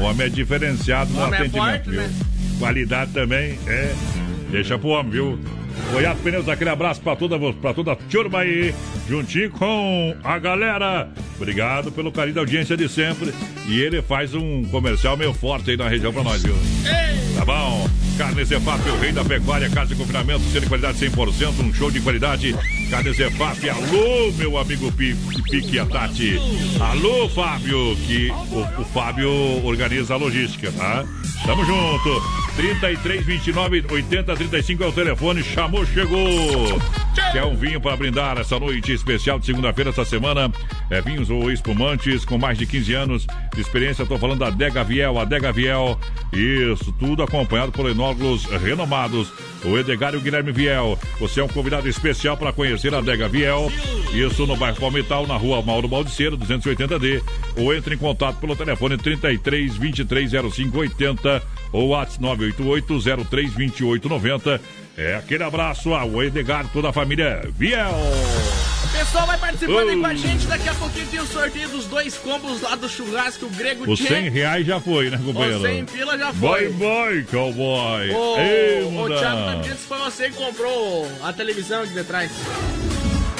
o homem é diferenciado no homem é atendimento, forte, viu? né? Qualidade também, é. Deixa pro homem, viu? Goiás Pneus, aquele abraço pra toda, pra toda a turma aí, juntinho com a galera. Obrigado pelo carinho da audiência de sempre. E ele faz um comercial meio forte aí na região pra nós, viu? Tá bom? Carne Zefap, o rei da pecuária, casa de confinamento, sendo de qualidade 100%, um show de qualidade. Carne Zefap, alô, meu amigo Pique, Pique e a Tati. Alô, Fábio, que o, o Fábio organiza a logística, tá? Tamo junto. 33 29 80 35 é o telefone, chamou, chegou. Quer um vinho para brindar essa noite especial de segunda-feira, essa semana? É vinhos ou espumantes com mais de 15 anos de experiência. Estou falando da Adega Viel, Adega Viel. Isso, tudo acompanhado por enólogos renomados. O Edgar e o Guilherme Viel. Você é um convidado especial para conhecer a Adega Viel. Isso no bairro Palmital, na rua Mauro Baldiceiro, 280D. Ou entre em contato pelo telefone 33 23 05 80 ou WhatsApp 988 03 28 90. É aquele abraço ao Edgar e toda a família Viel. Pessoal vai participando aí Oi. com a gente. Daqui a pouquinho tem o sorteio dos dois combos lá do churrasco. O Grego Os Tchê. 100 reais já foi, né, companheiro? Os 100 pila já foi. bye, cowboy. O, Ei, o. Thiago se foi você que comprou a televisão aqui de trás.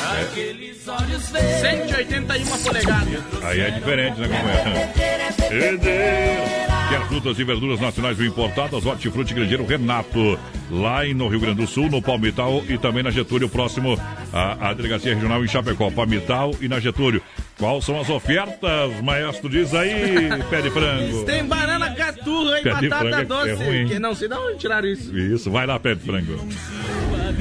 Aqueles olhos verdes. 181 polegadas. Aí é diferente, né, companheiro? Deus. Quer frutas e verduras nacionais ou importadas? Hortifruti Grandeiro Renato. Lá no Rio Grande do Sul, no Palmital e também na Getúlio, próximo à, à Delegacia Regional em Chapecó. Palmital e na Getúlio. Quais são as ofertas, maestro? Diz aí, pé de frango. Tem banana caturra e Pé batata é- é doce. ruim. que não sei de onde tiraram isso. Isso, vai lá, pé de frango.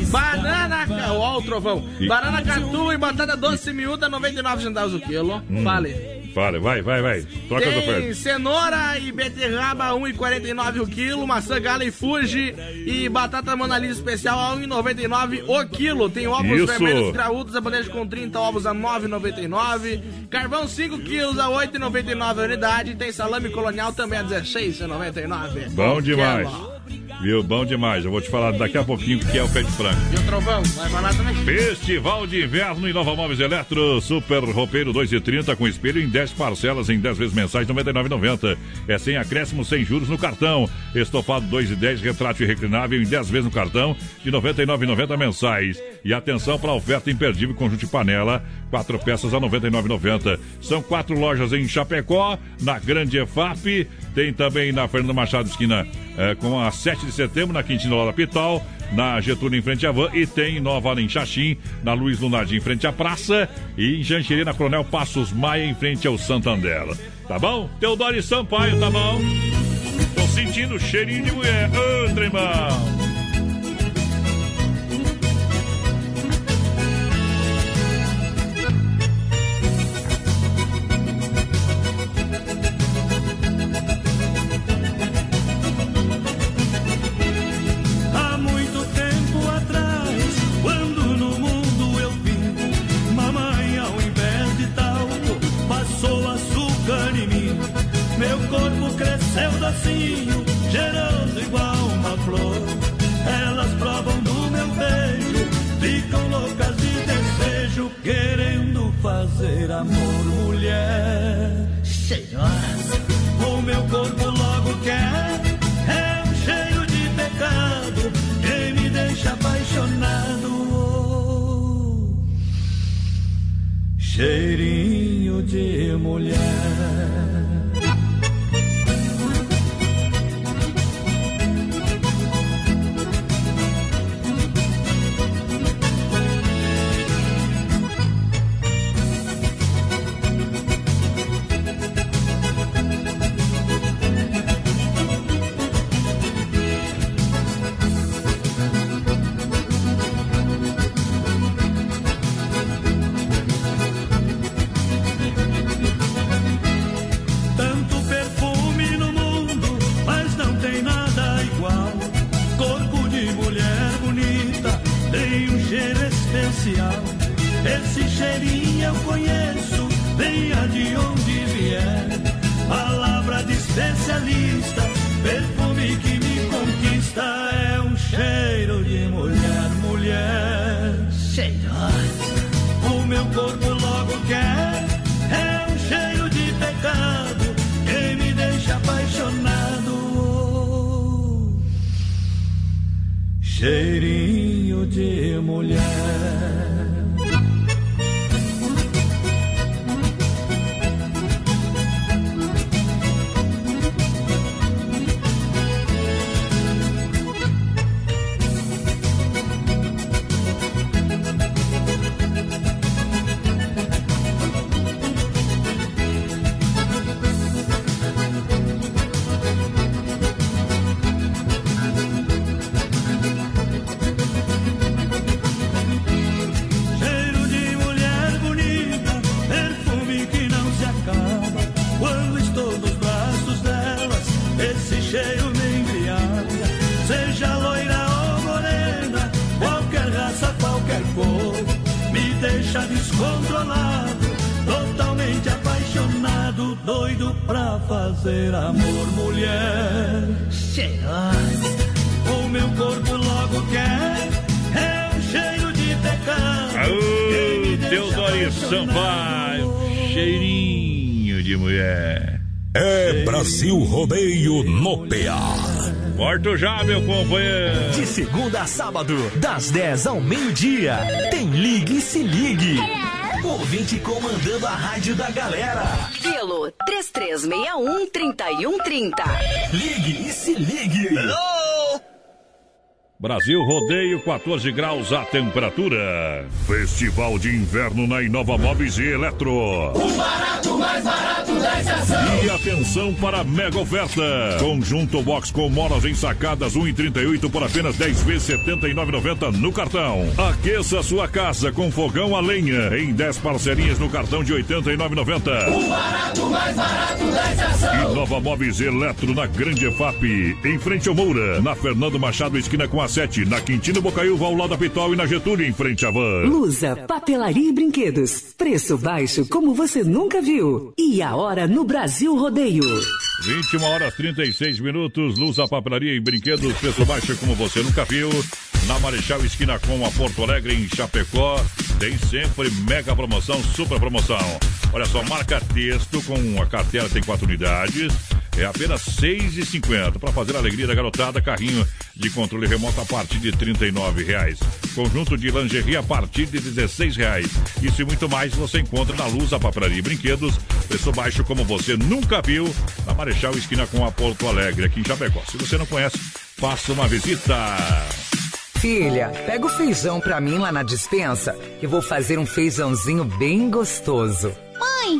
Banana, ó o trovão. E- Banana caturra e batata doce miúda, 99 centavos o quilo. Hum. Vale. Fala, vai, vai, vai. Troca as Tem ofertas. cenoura e beterraba 1,49 o quilo, maçã gala e fuji e batata monalisa especial a 1,99 o quilo. Tem ovos Isso. vermelhos graúdos, a bandeja com 30 ovos a 9,99. Carvão 5 quilos a 8,99 a unidade. Tem salame colonial também a 16,99. Bom demais. quilo. Viu? Bom demais. Eu vou te falar daqui a pouquinho o que é o pé de frango. E o trovão, vai falar também? Festival de Inverno em Nova Móveis Eletro, Super Roupeiro 2,30 com espelho em 10 parcelas em 10 vezes mensais, R$ 99,90. É sem acréscimo, sem juros no cartão. Estofado 2,10, retrátil e reclinável em 10 vezes no cartão, de R$ 99,90 mensais. E atenção para a oferta imperdível conjunto de panela, quatro peças a R$ 99,90. São quatro lojas em Chapecó, na Grande EFAP, tem também na Fernando Machado, esquina é, com a 7 de setembro, na Quintina Laura Pital, na Getúlio em frente à Van, e tem em Nova em Xaxim, na Luiz Lunardi em frente à praça, e em Janxerê, na Coronel Passos Maia, em frente ao Santander. Tá bom? Teodoro Sampaio, tá bom? Tô sentindo cheirinho de mulher. Ô, tremão! Docinho, cheiroso igual uma flor. Elas provam do meu beijo, ficam loucas de desejo, querendo fazer amor, mulher. Cheirosa. O meu corpo logo quer, é um cheio de pecado, que me deixa apaixonado. Oh, Cheirinho de mulher. Morto já, meu companheiro. De segunda a sábado, das 10 ao meio-dia, tem Ligue e Se Ligue. Ouvinte comandando a rádio da galera. Pelo 3361-3130. Ligue e Se Ligue. Brasil Rodeio, 14 graus a temperatura. Festival de Inverno na Inova Móveis e Eletro. O barato, mais barato. E atenção para a mega oferta. Conjunto box com molas ensacadas 1,38 por apenas 10 vezes R$ 79,90 no cartão. Aqueça sua casa com fogão a lenha em 10 parcelinhas no cartão de R$ 89,90. O barato, mais barato da estação. Inova Móveis Eletro na Grande EFAP, em frente ao Moura, na Fernando Machado, esquina com a 7, na Quintino Bocaiúva, ao lado da Pitol e na Getúlio, em frente à Van. Lusa, papelaria e brinquedos. Preço baixo como você nunca viu. E a hora no Brasil Rodeio. 21 horas 36 minutos, Luz a Papelaria e Brinquedos, preço baixo como você nunca viu. Na Marechal Esquina com a Porto Alegre, em Chapecó, tem sempre mega promoção, super promoção. Olha só, marca texto com a cartela, tem quatro unidades. É apenas R$ 6,50. Para fazer a alegria da garotada, carrinho de controle remoto a partir de 39 reais. Conjunto de lingerie a partir de 16 reais. Isso e muito mais você encontra na Luz, a Papelaria e Brinquedos. Preço baixo como você nunca viu. Na Marechal Esquina com a Porto Alegre, aqui em Chapecó. Se você não conhece, faça uma visita. Filha, pega o feijão pra mim lá na dispensa, que vou fazer um feijãozinho bem gostoso. Mãe,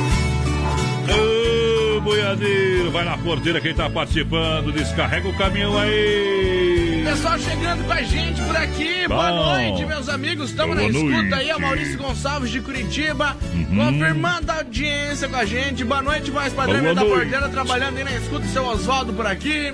Ô, boiadeiro, vai na porteira quem tá participando, descarrega o caminhão aí. Pessoal chegando com a gente por aqui. Boa Bom. noite, meus amigos. Estamos na Boa escuta aí, noite. a Maurício Gonçalves de Curitiba, Uhum. confirmando a audiência com a gente. Boa noite, mais padrão Boa da noite. porteira, trabalhando aí na escuta, seu Oswaldo por aqui.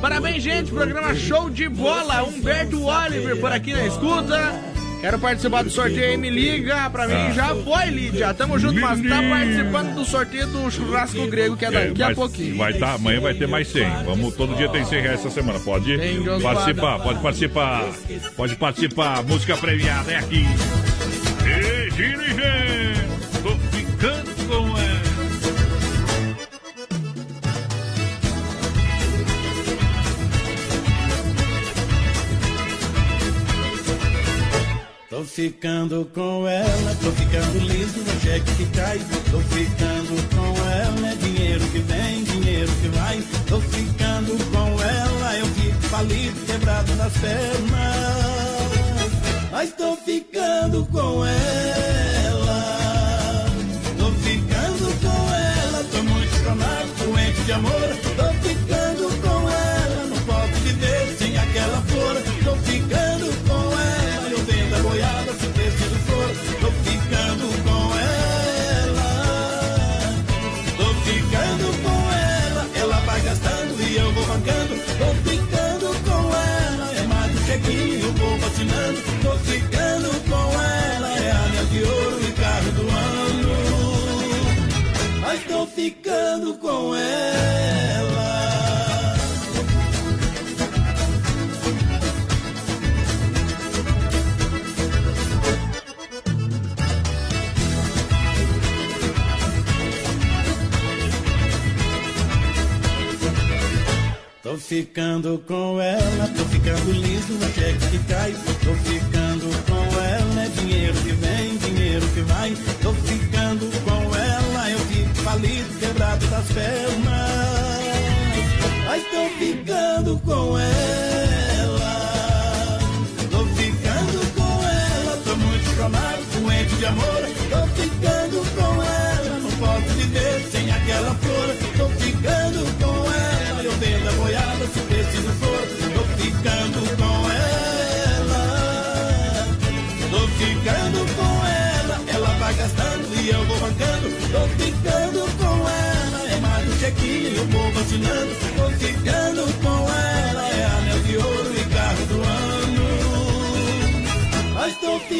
Parabéns, gente, programa show de bola. Humberto Oliver por aqui na escuta. Quero participar do sorteio aí, me liga. Pra mim Ah. já foi, Lídia. Tamo junto, mas tá participando do sorteio do churrasco grego, que é daqui a mas pouquinho. Vai tá, amanhã vai ter mais 100. Vamos, todo dia tem 100 reais essa semana. Pode participar, pode participar. Pode participar. Música premiada é aqui. E gira e vem. Tô ficando com ela, tô ficando liso no cheque que cai. Tô ficando com ela, é dinheiro que vem, dinheiro que vai. Tô ficando com ela, eu fico falido, quebrado nas pernas. Mas tô ficando com ela. Tô ficando com ela, tô muito chonado, doente de amor. Tô ficando com ela, tô ficando liso no cheque que cai. Tô ficando com ela, é dinheiro que vem, dinheiro que vai. Tô ficando com ela, eu fico falido, quebrado das pernas. Mas tô ficando com ela.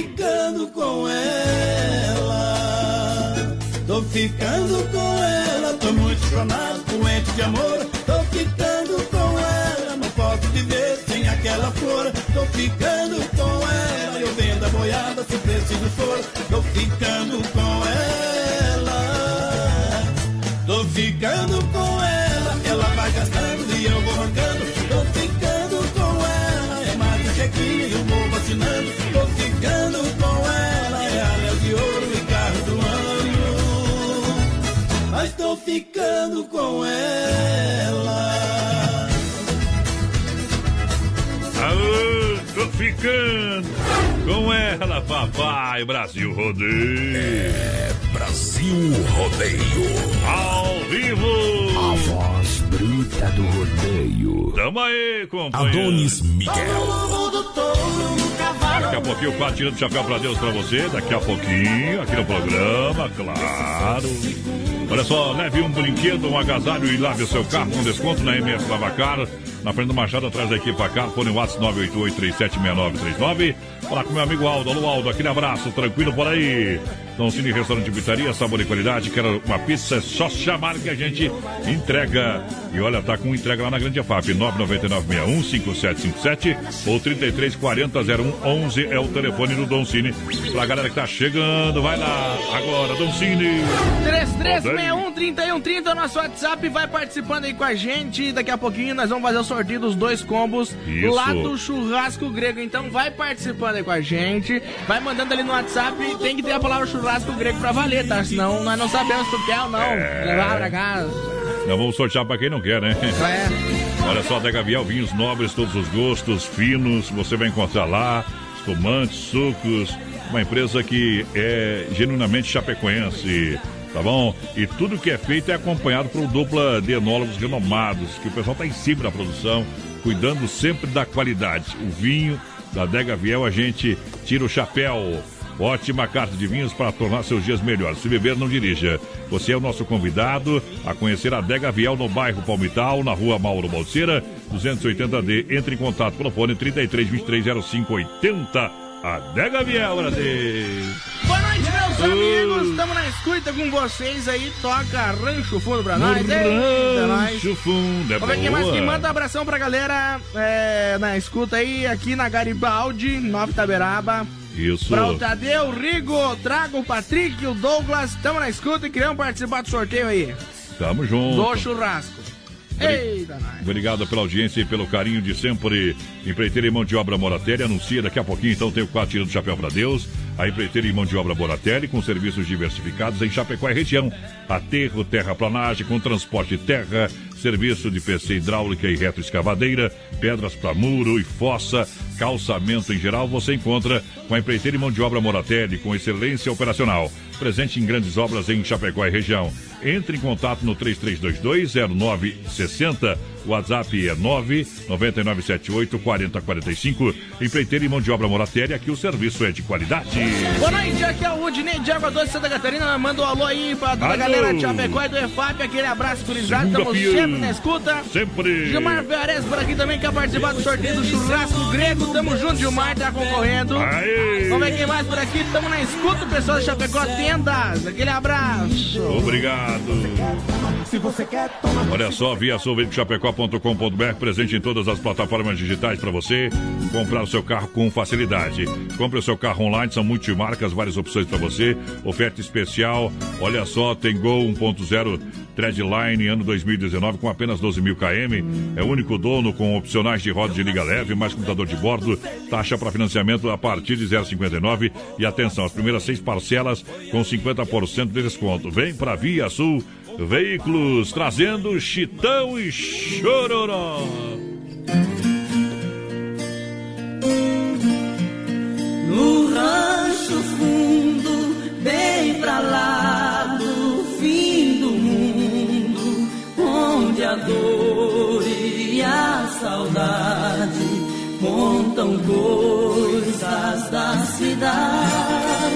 Ficando com ela. Tô ficando com ela, tô muito chonado, doente de amor. Tô ficando com ela, não posso viver sem aquela flor. Tô ficando com ela, eu vendo a boiada se preciso for. Tô ficando com ela, tô ficando com ela. Ela vai gastando e eu vou arrancando. Ficando com ela. Alô, tô ficando com ela, papai. Brasil Rodeio. É Brasil Rodeio. Ao vivo. A voz bruta do rodeio. Tamo aí, companheiro. Adonis Miguel. Todo mundo no cavalo Daqui a pouquinho o quadro tirando o chapéu pra Deus pra você. Daqui a pouquinho, aqui no programa, claro. Olha só, leve um brinquedo, um agasalho e lave o seu carro com desconto na MS Lavacar. Na frente do Machado, atrás da equipe Car, fone WhatsApp 988-376939. Falar com meu amigo Aldo. Alô, Aldo, aquele abraço, tranquilo por aí. Dom Cine Restaurante Pizzaria, sabor e qualidade. Quer uma pizza? É só chamar que a gente entrega. E olha, tá com entrega lá na Grande FAP, 999-61-5757 ou 3340-0111 é o telefone do Dom Cine. Pra galera que tá chegando, vai lá. Agora, Dom Cine. 3361-3130 é o nosso WhatsApp. Vai participando aí com a gente. Daqui a pouquinho nós vamos fazer o sorteio dos dois combos Isso. lá do churrasco grego. Então vai participando aí com a gente. Vai mandando ali no WhatsApp. Tem que ter a palavra churrasco grego pra valer, tá? Senão nós não sabemos se tu quer ou não. É. Levar pra casa. Nós vamos sortear pra quem não quer, né? É. Olha só, Adega Viel, vinhos nobres, todos os gostos, finos, você vai encontrar lá, espumantes, sucos, uma empresa que é genuinamente chapecoense, tá bom? E tudo que é feito é acompanhado por dupla de enólogos renomados, que o pessoal tá em cima da produção, cuidando sempre da qualidade. O vinho da Adega Viel, a gente tira o chapéu. Ótima carta de vinhos para tornar seus dias melhores. Se beber, não dirija. Você é o nosso convidado a conhecer a Adega Viel no bairro Palmital, na rua Mauro Balseira, 280D. Entre em contato pelo fone 33 23 05 80. Adega Viel, Brasil. Noite, meus amigos. Estamos na escuta com vocês aí. Toca Rancho Fundo pra nós. Eita, nós. Rancho Fundo, é ver quem mais que manda abração pra galera é, na escuta aí, aqui na Garibaldi, Nova Itaberaba. Isso. Pra o Tadeu, o Rigo, Trago, o Patrick, o Douglas, estamos na escuta e queremos participar do sorteio aí. Tamo junto. Do churrasco. Eita. Obrigado pela audiência e pelo carinho de sempre. Empreiteira e mão de obra Moratelli anuncia daqui a pouquinho, então tem o quadro tirando do chapéu para Deus. A empreiteira e mão de obra Moratelli com serviços diversificados em Chapecó e região. Aterro, terraplanagem com transporte de terra, serviço de PC hidráulica e retroescavadeira, pedras para muro e fossa, calçamento em geral, você encontra com a empreiteira e mão de obra Moratelli com excelência operacional. Presente em grandes obras em Chapecó e região. Entre em contato no 3322-0960. O WhatsApp é 99978-4045. Empreiteira e mão de obra Moratelli, aqui o serviço é de qualidade. Boa noite, aqui é o Rudinei de Água Doce Santa Catarina. Manda um alô aí pra toda a galera de Chapecó e do EFAP. Aquele abraço curizado. Estamos sempre na escuta. Sempre. Gilmar Ferrez por aqui também quer participar do sorteio do churrasco grego. Tamo junto, Gilmar tá concorrendo. Aê. Vamos ver quem mais por aqui. Tamo na escuta, pessoal de Chapecó Tendas. Aquele abraço. Obrigado. Se você quer Olha só, via chapecó.com.br, presente em todas as plataformas digitais para você comprar o seu carro com facilidade. Compre o seu carro online, são multimarcas, várias opções para você. Oferta especial, olha só, tem Gol 1.0 Treadline ano 2019 com apenas 12 mil km. É o único dono com opcionais de roda de liga leve, mais computador de bordo, taxa para financiamento a partir de 0,59 e atenção, as primeiras seis parcelas com 50% de desconto. Vem para Via Sul Veículos trazendo Chitão e Chororó. No rancho fundo, bem pra lá a dor e a saudade contam coisas da cidade.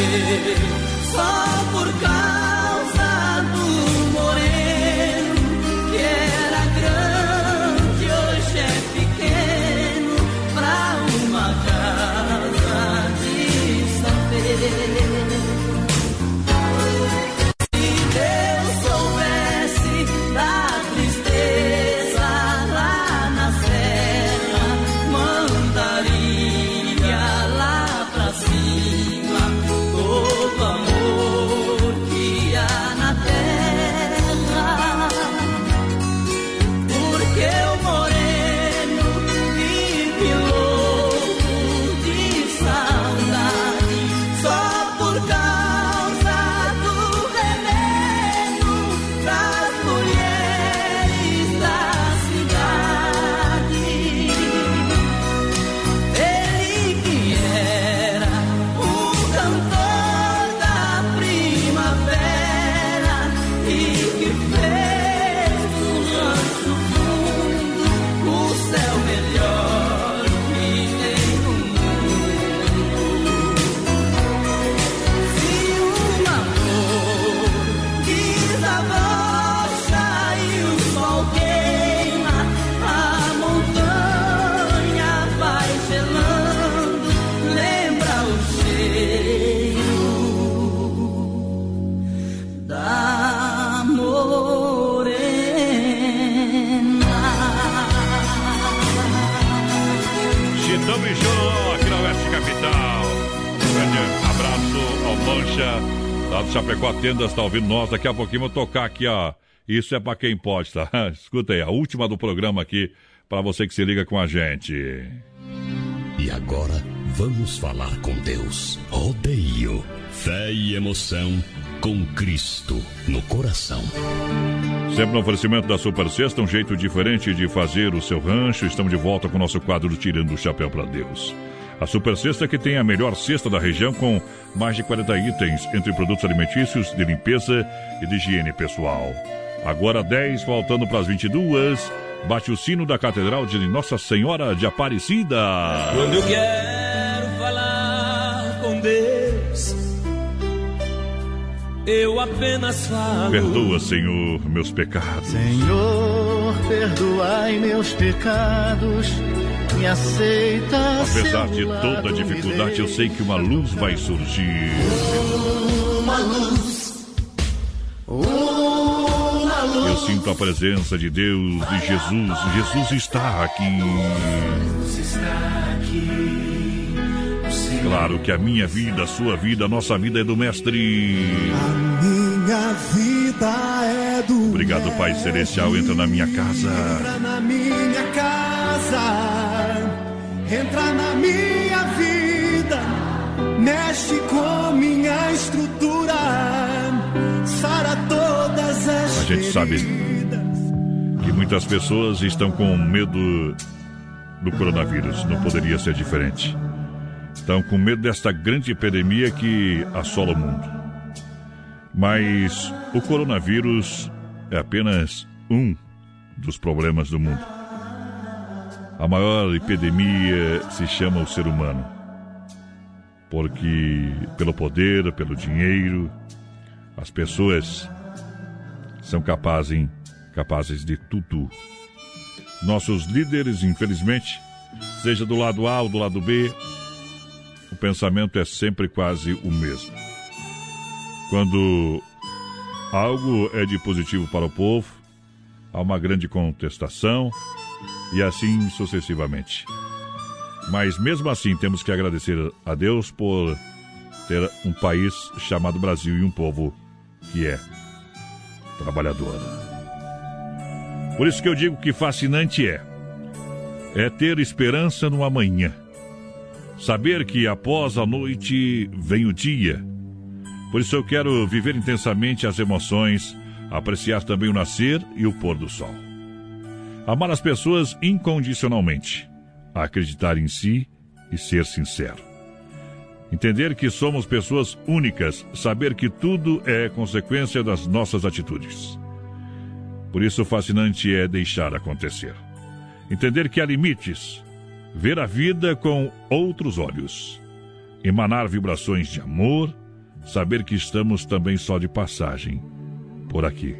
forgive. Chapecó Tendas, tá ouvindo nós. Daqui a pouquinho vou tocar aqui, ó. Isso é pra quem pode, tá? Escuta aí, a última do programa aqui, para você que se liga com a gente. E agora, vamos falar com Deus. Rodeio, fé e emoção com Cristo no coração. Sempre no oferecimento da Super Sexta, um jeito diferente de fazer o seu rancho. Estamos de volta com o nosso quadro Tirando o Chapéu para Deus. A Super Sexta que tem a melhor cesta da região com mais de 40 itens entre produtos alimentícios, de limpeza e de higiene pessoal. Agora 10, faltando para as 22. Bate o sino da Catedral de Nossa Senhora de Aparecida. Quando eu quero falar com Deus, eu apenas falo. Perdoa, Senhor, meus pecados. Senhor, perdoai meus pecados, me aceita. Apesar de toda lado, dificuldade, eu sei que uma luz vai surgir. Uma luz, uma luz. Eu sinto a presença de Deus, de Jesus. Jesus está aqui. está Claro que a minha vida, a sua vida, a nossa vida é do Mestre. Minha vida é do Obrigado, Pai Celestial. Entra na minha casa. Entra na minha casa, entra na minha vida, mexe com minha estrutura, sara todas as A gente sabe que muitas pessoas estão com medo do coronavírus. Não poderia ser diferente. Estão com medo desta grande epidemia que assola o mundo. Mas o coronavírus é apenas um dos problemas do mundo. A maior epidemia se chama o ser humano. Porque, pelo poder, pelo dinheiro, as pessoas são capazes, capazes de tudo. Nossos líderes, infelizmente, seja do lado A ou do lado B, o pensamento é sempre quase o mesmo. Quando algo é de positivo para o povo, há uma grande contestação e assim sucessivamente. Mas mesmo assim temos que agradecer a Deus por ter um país chamado Brasil e um povo que é trabalhador. Por isso que eu digo que fascinante é é ter esperança no amanhã. Saber que após a noite vem o dia. Por isso eu quero viver intensamente as emoções, apreciar também o nascer e o pôr do sol. Amar as pessoas incondicionalmente, acreditar em si e ser sincero. Entender que somos pessoas únicas, saber que tudo é consequência das nossas atitudes. Por isso, fascinante é deixar acontecer. Entender que há limites, ver a vida com outros olhos, emanar vibrações de amor, saber que estamos também só de passagem por aqui.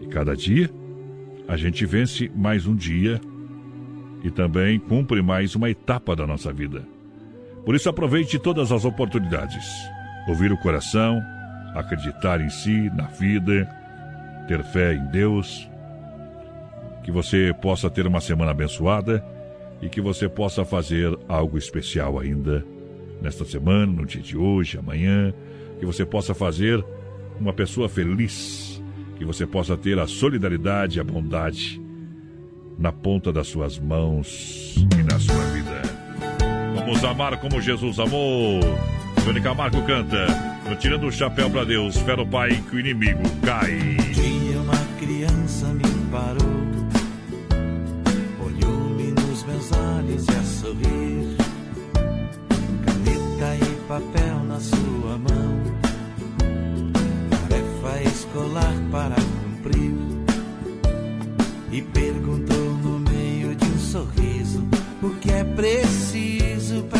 E cada dia a gente vence mais um dia e também cumpre mais uma etapa da nossa vida. Por isso aproveite todas as oportunidades. Ouvir o coração, acreditar em si, na vida, ter fé em Deus. Que você possa ter uma semana abençoada e que você possa fazer algo especial ainda nesta semana, no dia de hoje, amanhã. Que você possa fazer uma pessoa feliz. Que você possa ter a solidariedade e a bondade na ponta das suas mãos e na sua vida. Vamos amar como Jesus amou. Johnny Camargo canta. "Eu Tirando o chapéu pra Deus, fé o Pai que o inimigo cai. dia uma criança me parou, olhou-me nos meus olhos e a sorrir, caneta e papel na sua escolar para cumprir, e perguntou no meio de um sorriso o que é preciso para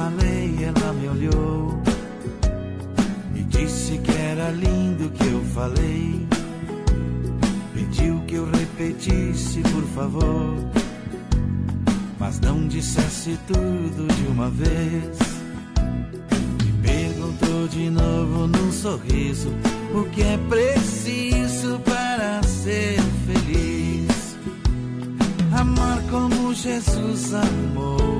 falei, ela me olhou e disse que era lindo o que eu falei. Pediu que eu repetisse, por favor, mas não dissesse tudo de uma vez. Me perguntou de novo num sorriso o que é preciso para ser feliz. Amar como Jesus amou,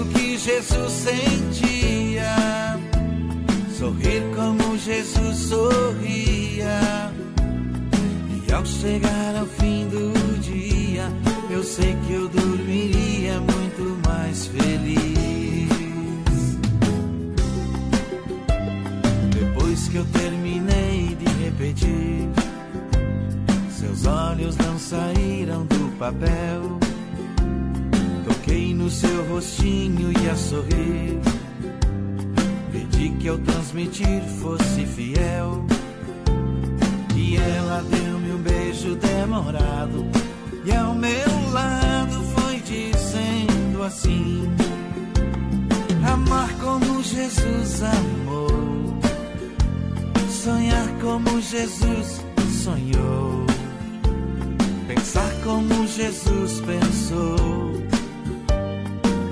O que Jesus sentia, sorrir como Jesus sorria. E ao chegar ao fim do dia, eu sei que eu dormiria muito mais feliz. Depois que eu terminei de repetir, seus olhos não saíram do papel. No seu rostinho e a sorrir. Pedi que ao transmitir fosse fiel. E ela deu-me um beijo demorado. E ao meu lado foi dizendo assim: Amar como Jesus amou, sonhar como Jesus sonhou, pensar como Jesus pensou,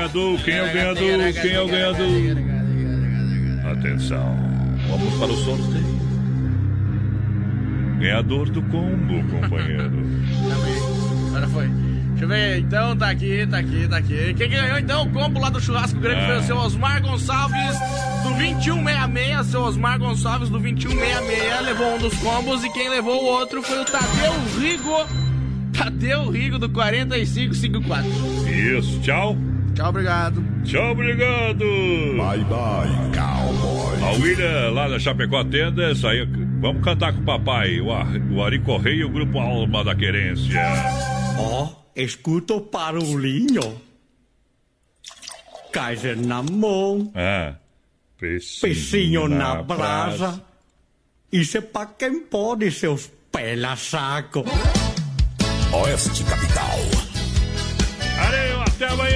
Ganhador? Quem é o ganhador? Quem é o ganhador? Atenção, vamos para o sorteio. Ganhador do combo, companheiro. Agora foi. Deixa eu ver, então tá aqui, tá aqui, tá aqui. Quem ganhou então o combo lá do churrasco grande Ah. foi o seu Osmar Gonçalves do 2166. Seu Osmar Gonçalves do 2166 levou um dos combos e quem levou o outro foi o Tadeu Rigo. Tadeu Rigo do 4554. Isso, tchau. Tchau, obrigado. Tchau, obrigado. Bye, bye, cowboy. A William lá da Chapecó atenda isso aí. Vamos cantar com o papai, o, Ar, o Ari Correia e o grupo Alma da Querência. Ó, escuta o barulhinho. Kaiser na mão, Ah, peixinho, peixinho na brasa. Isso é pra quem pode, seus pela saco. Oeste Capital. Valeu, até amanhã.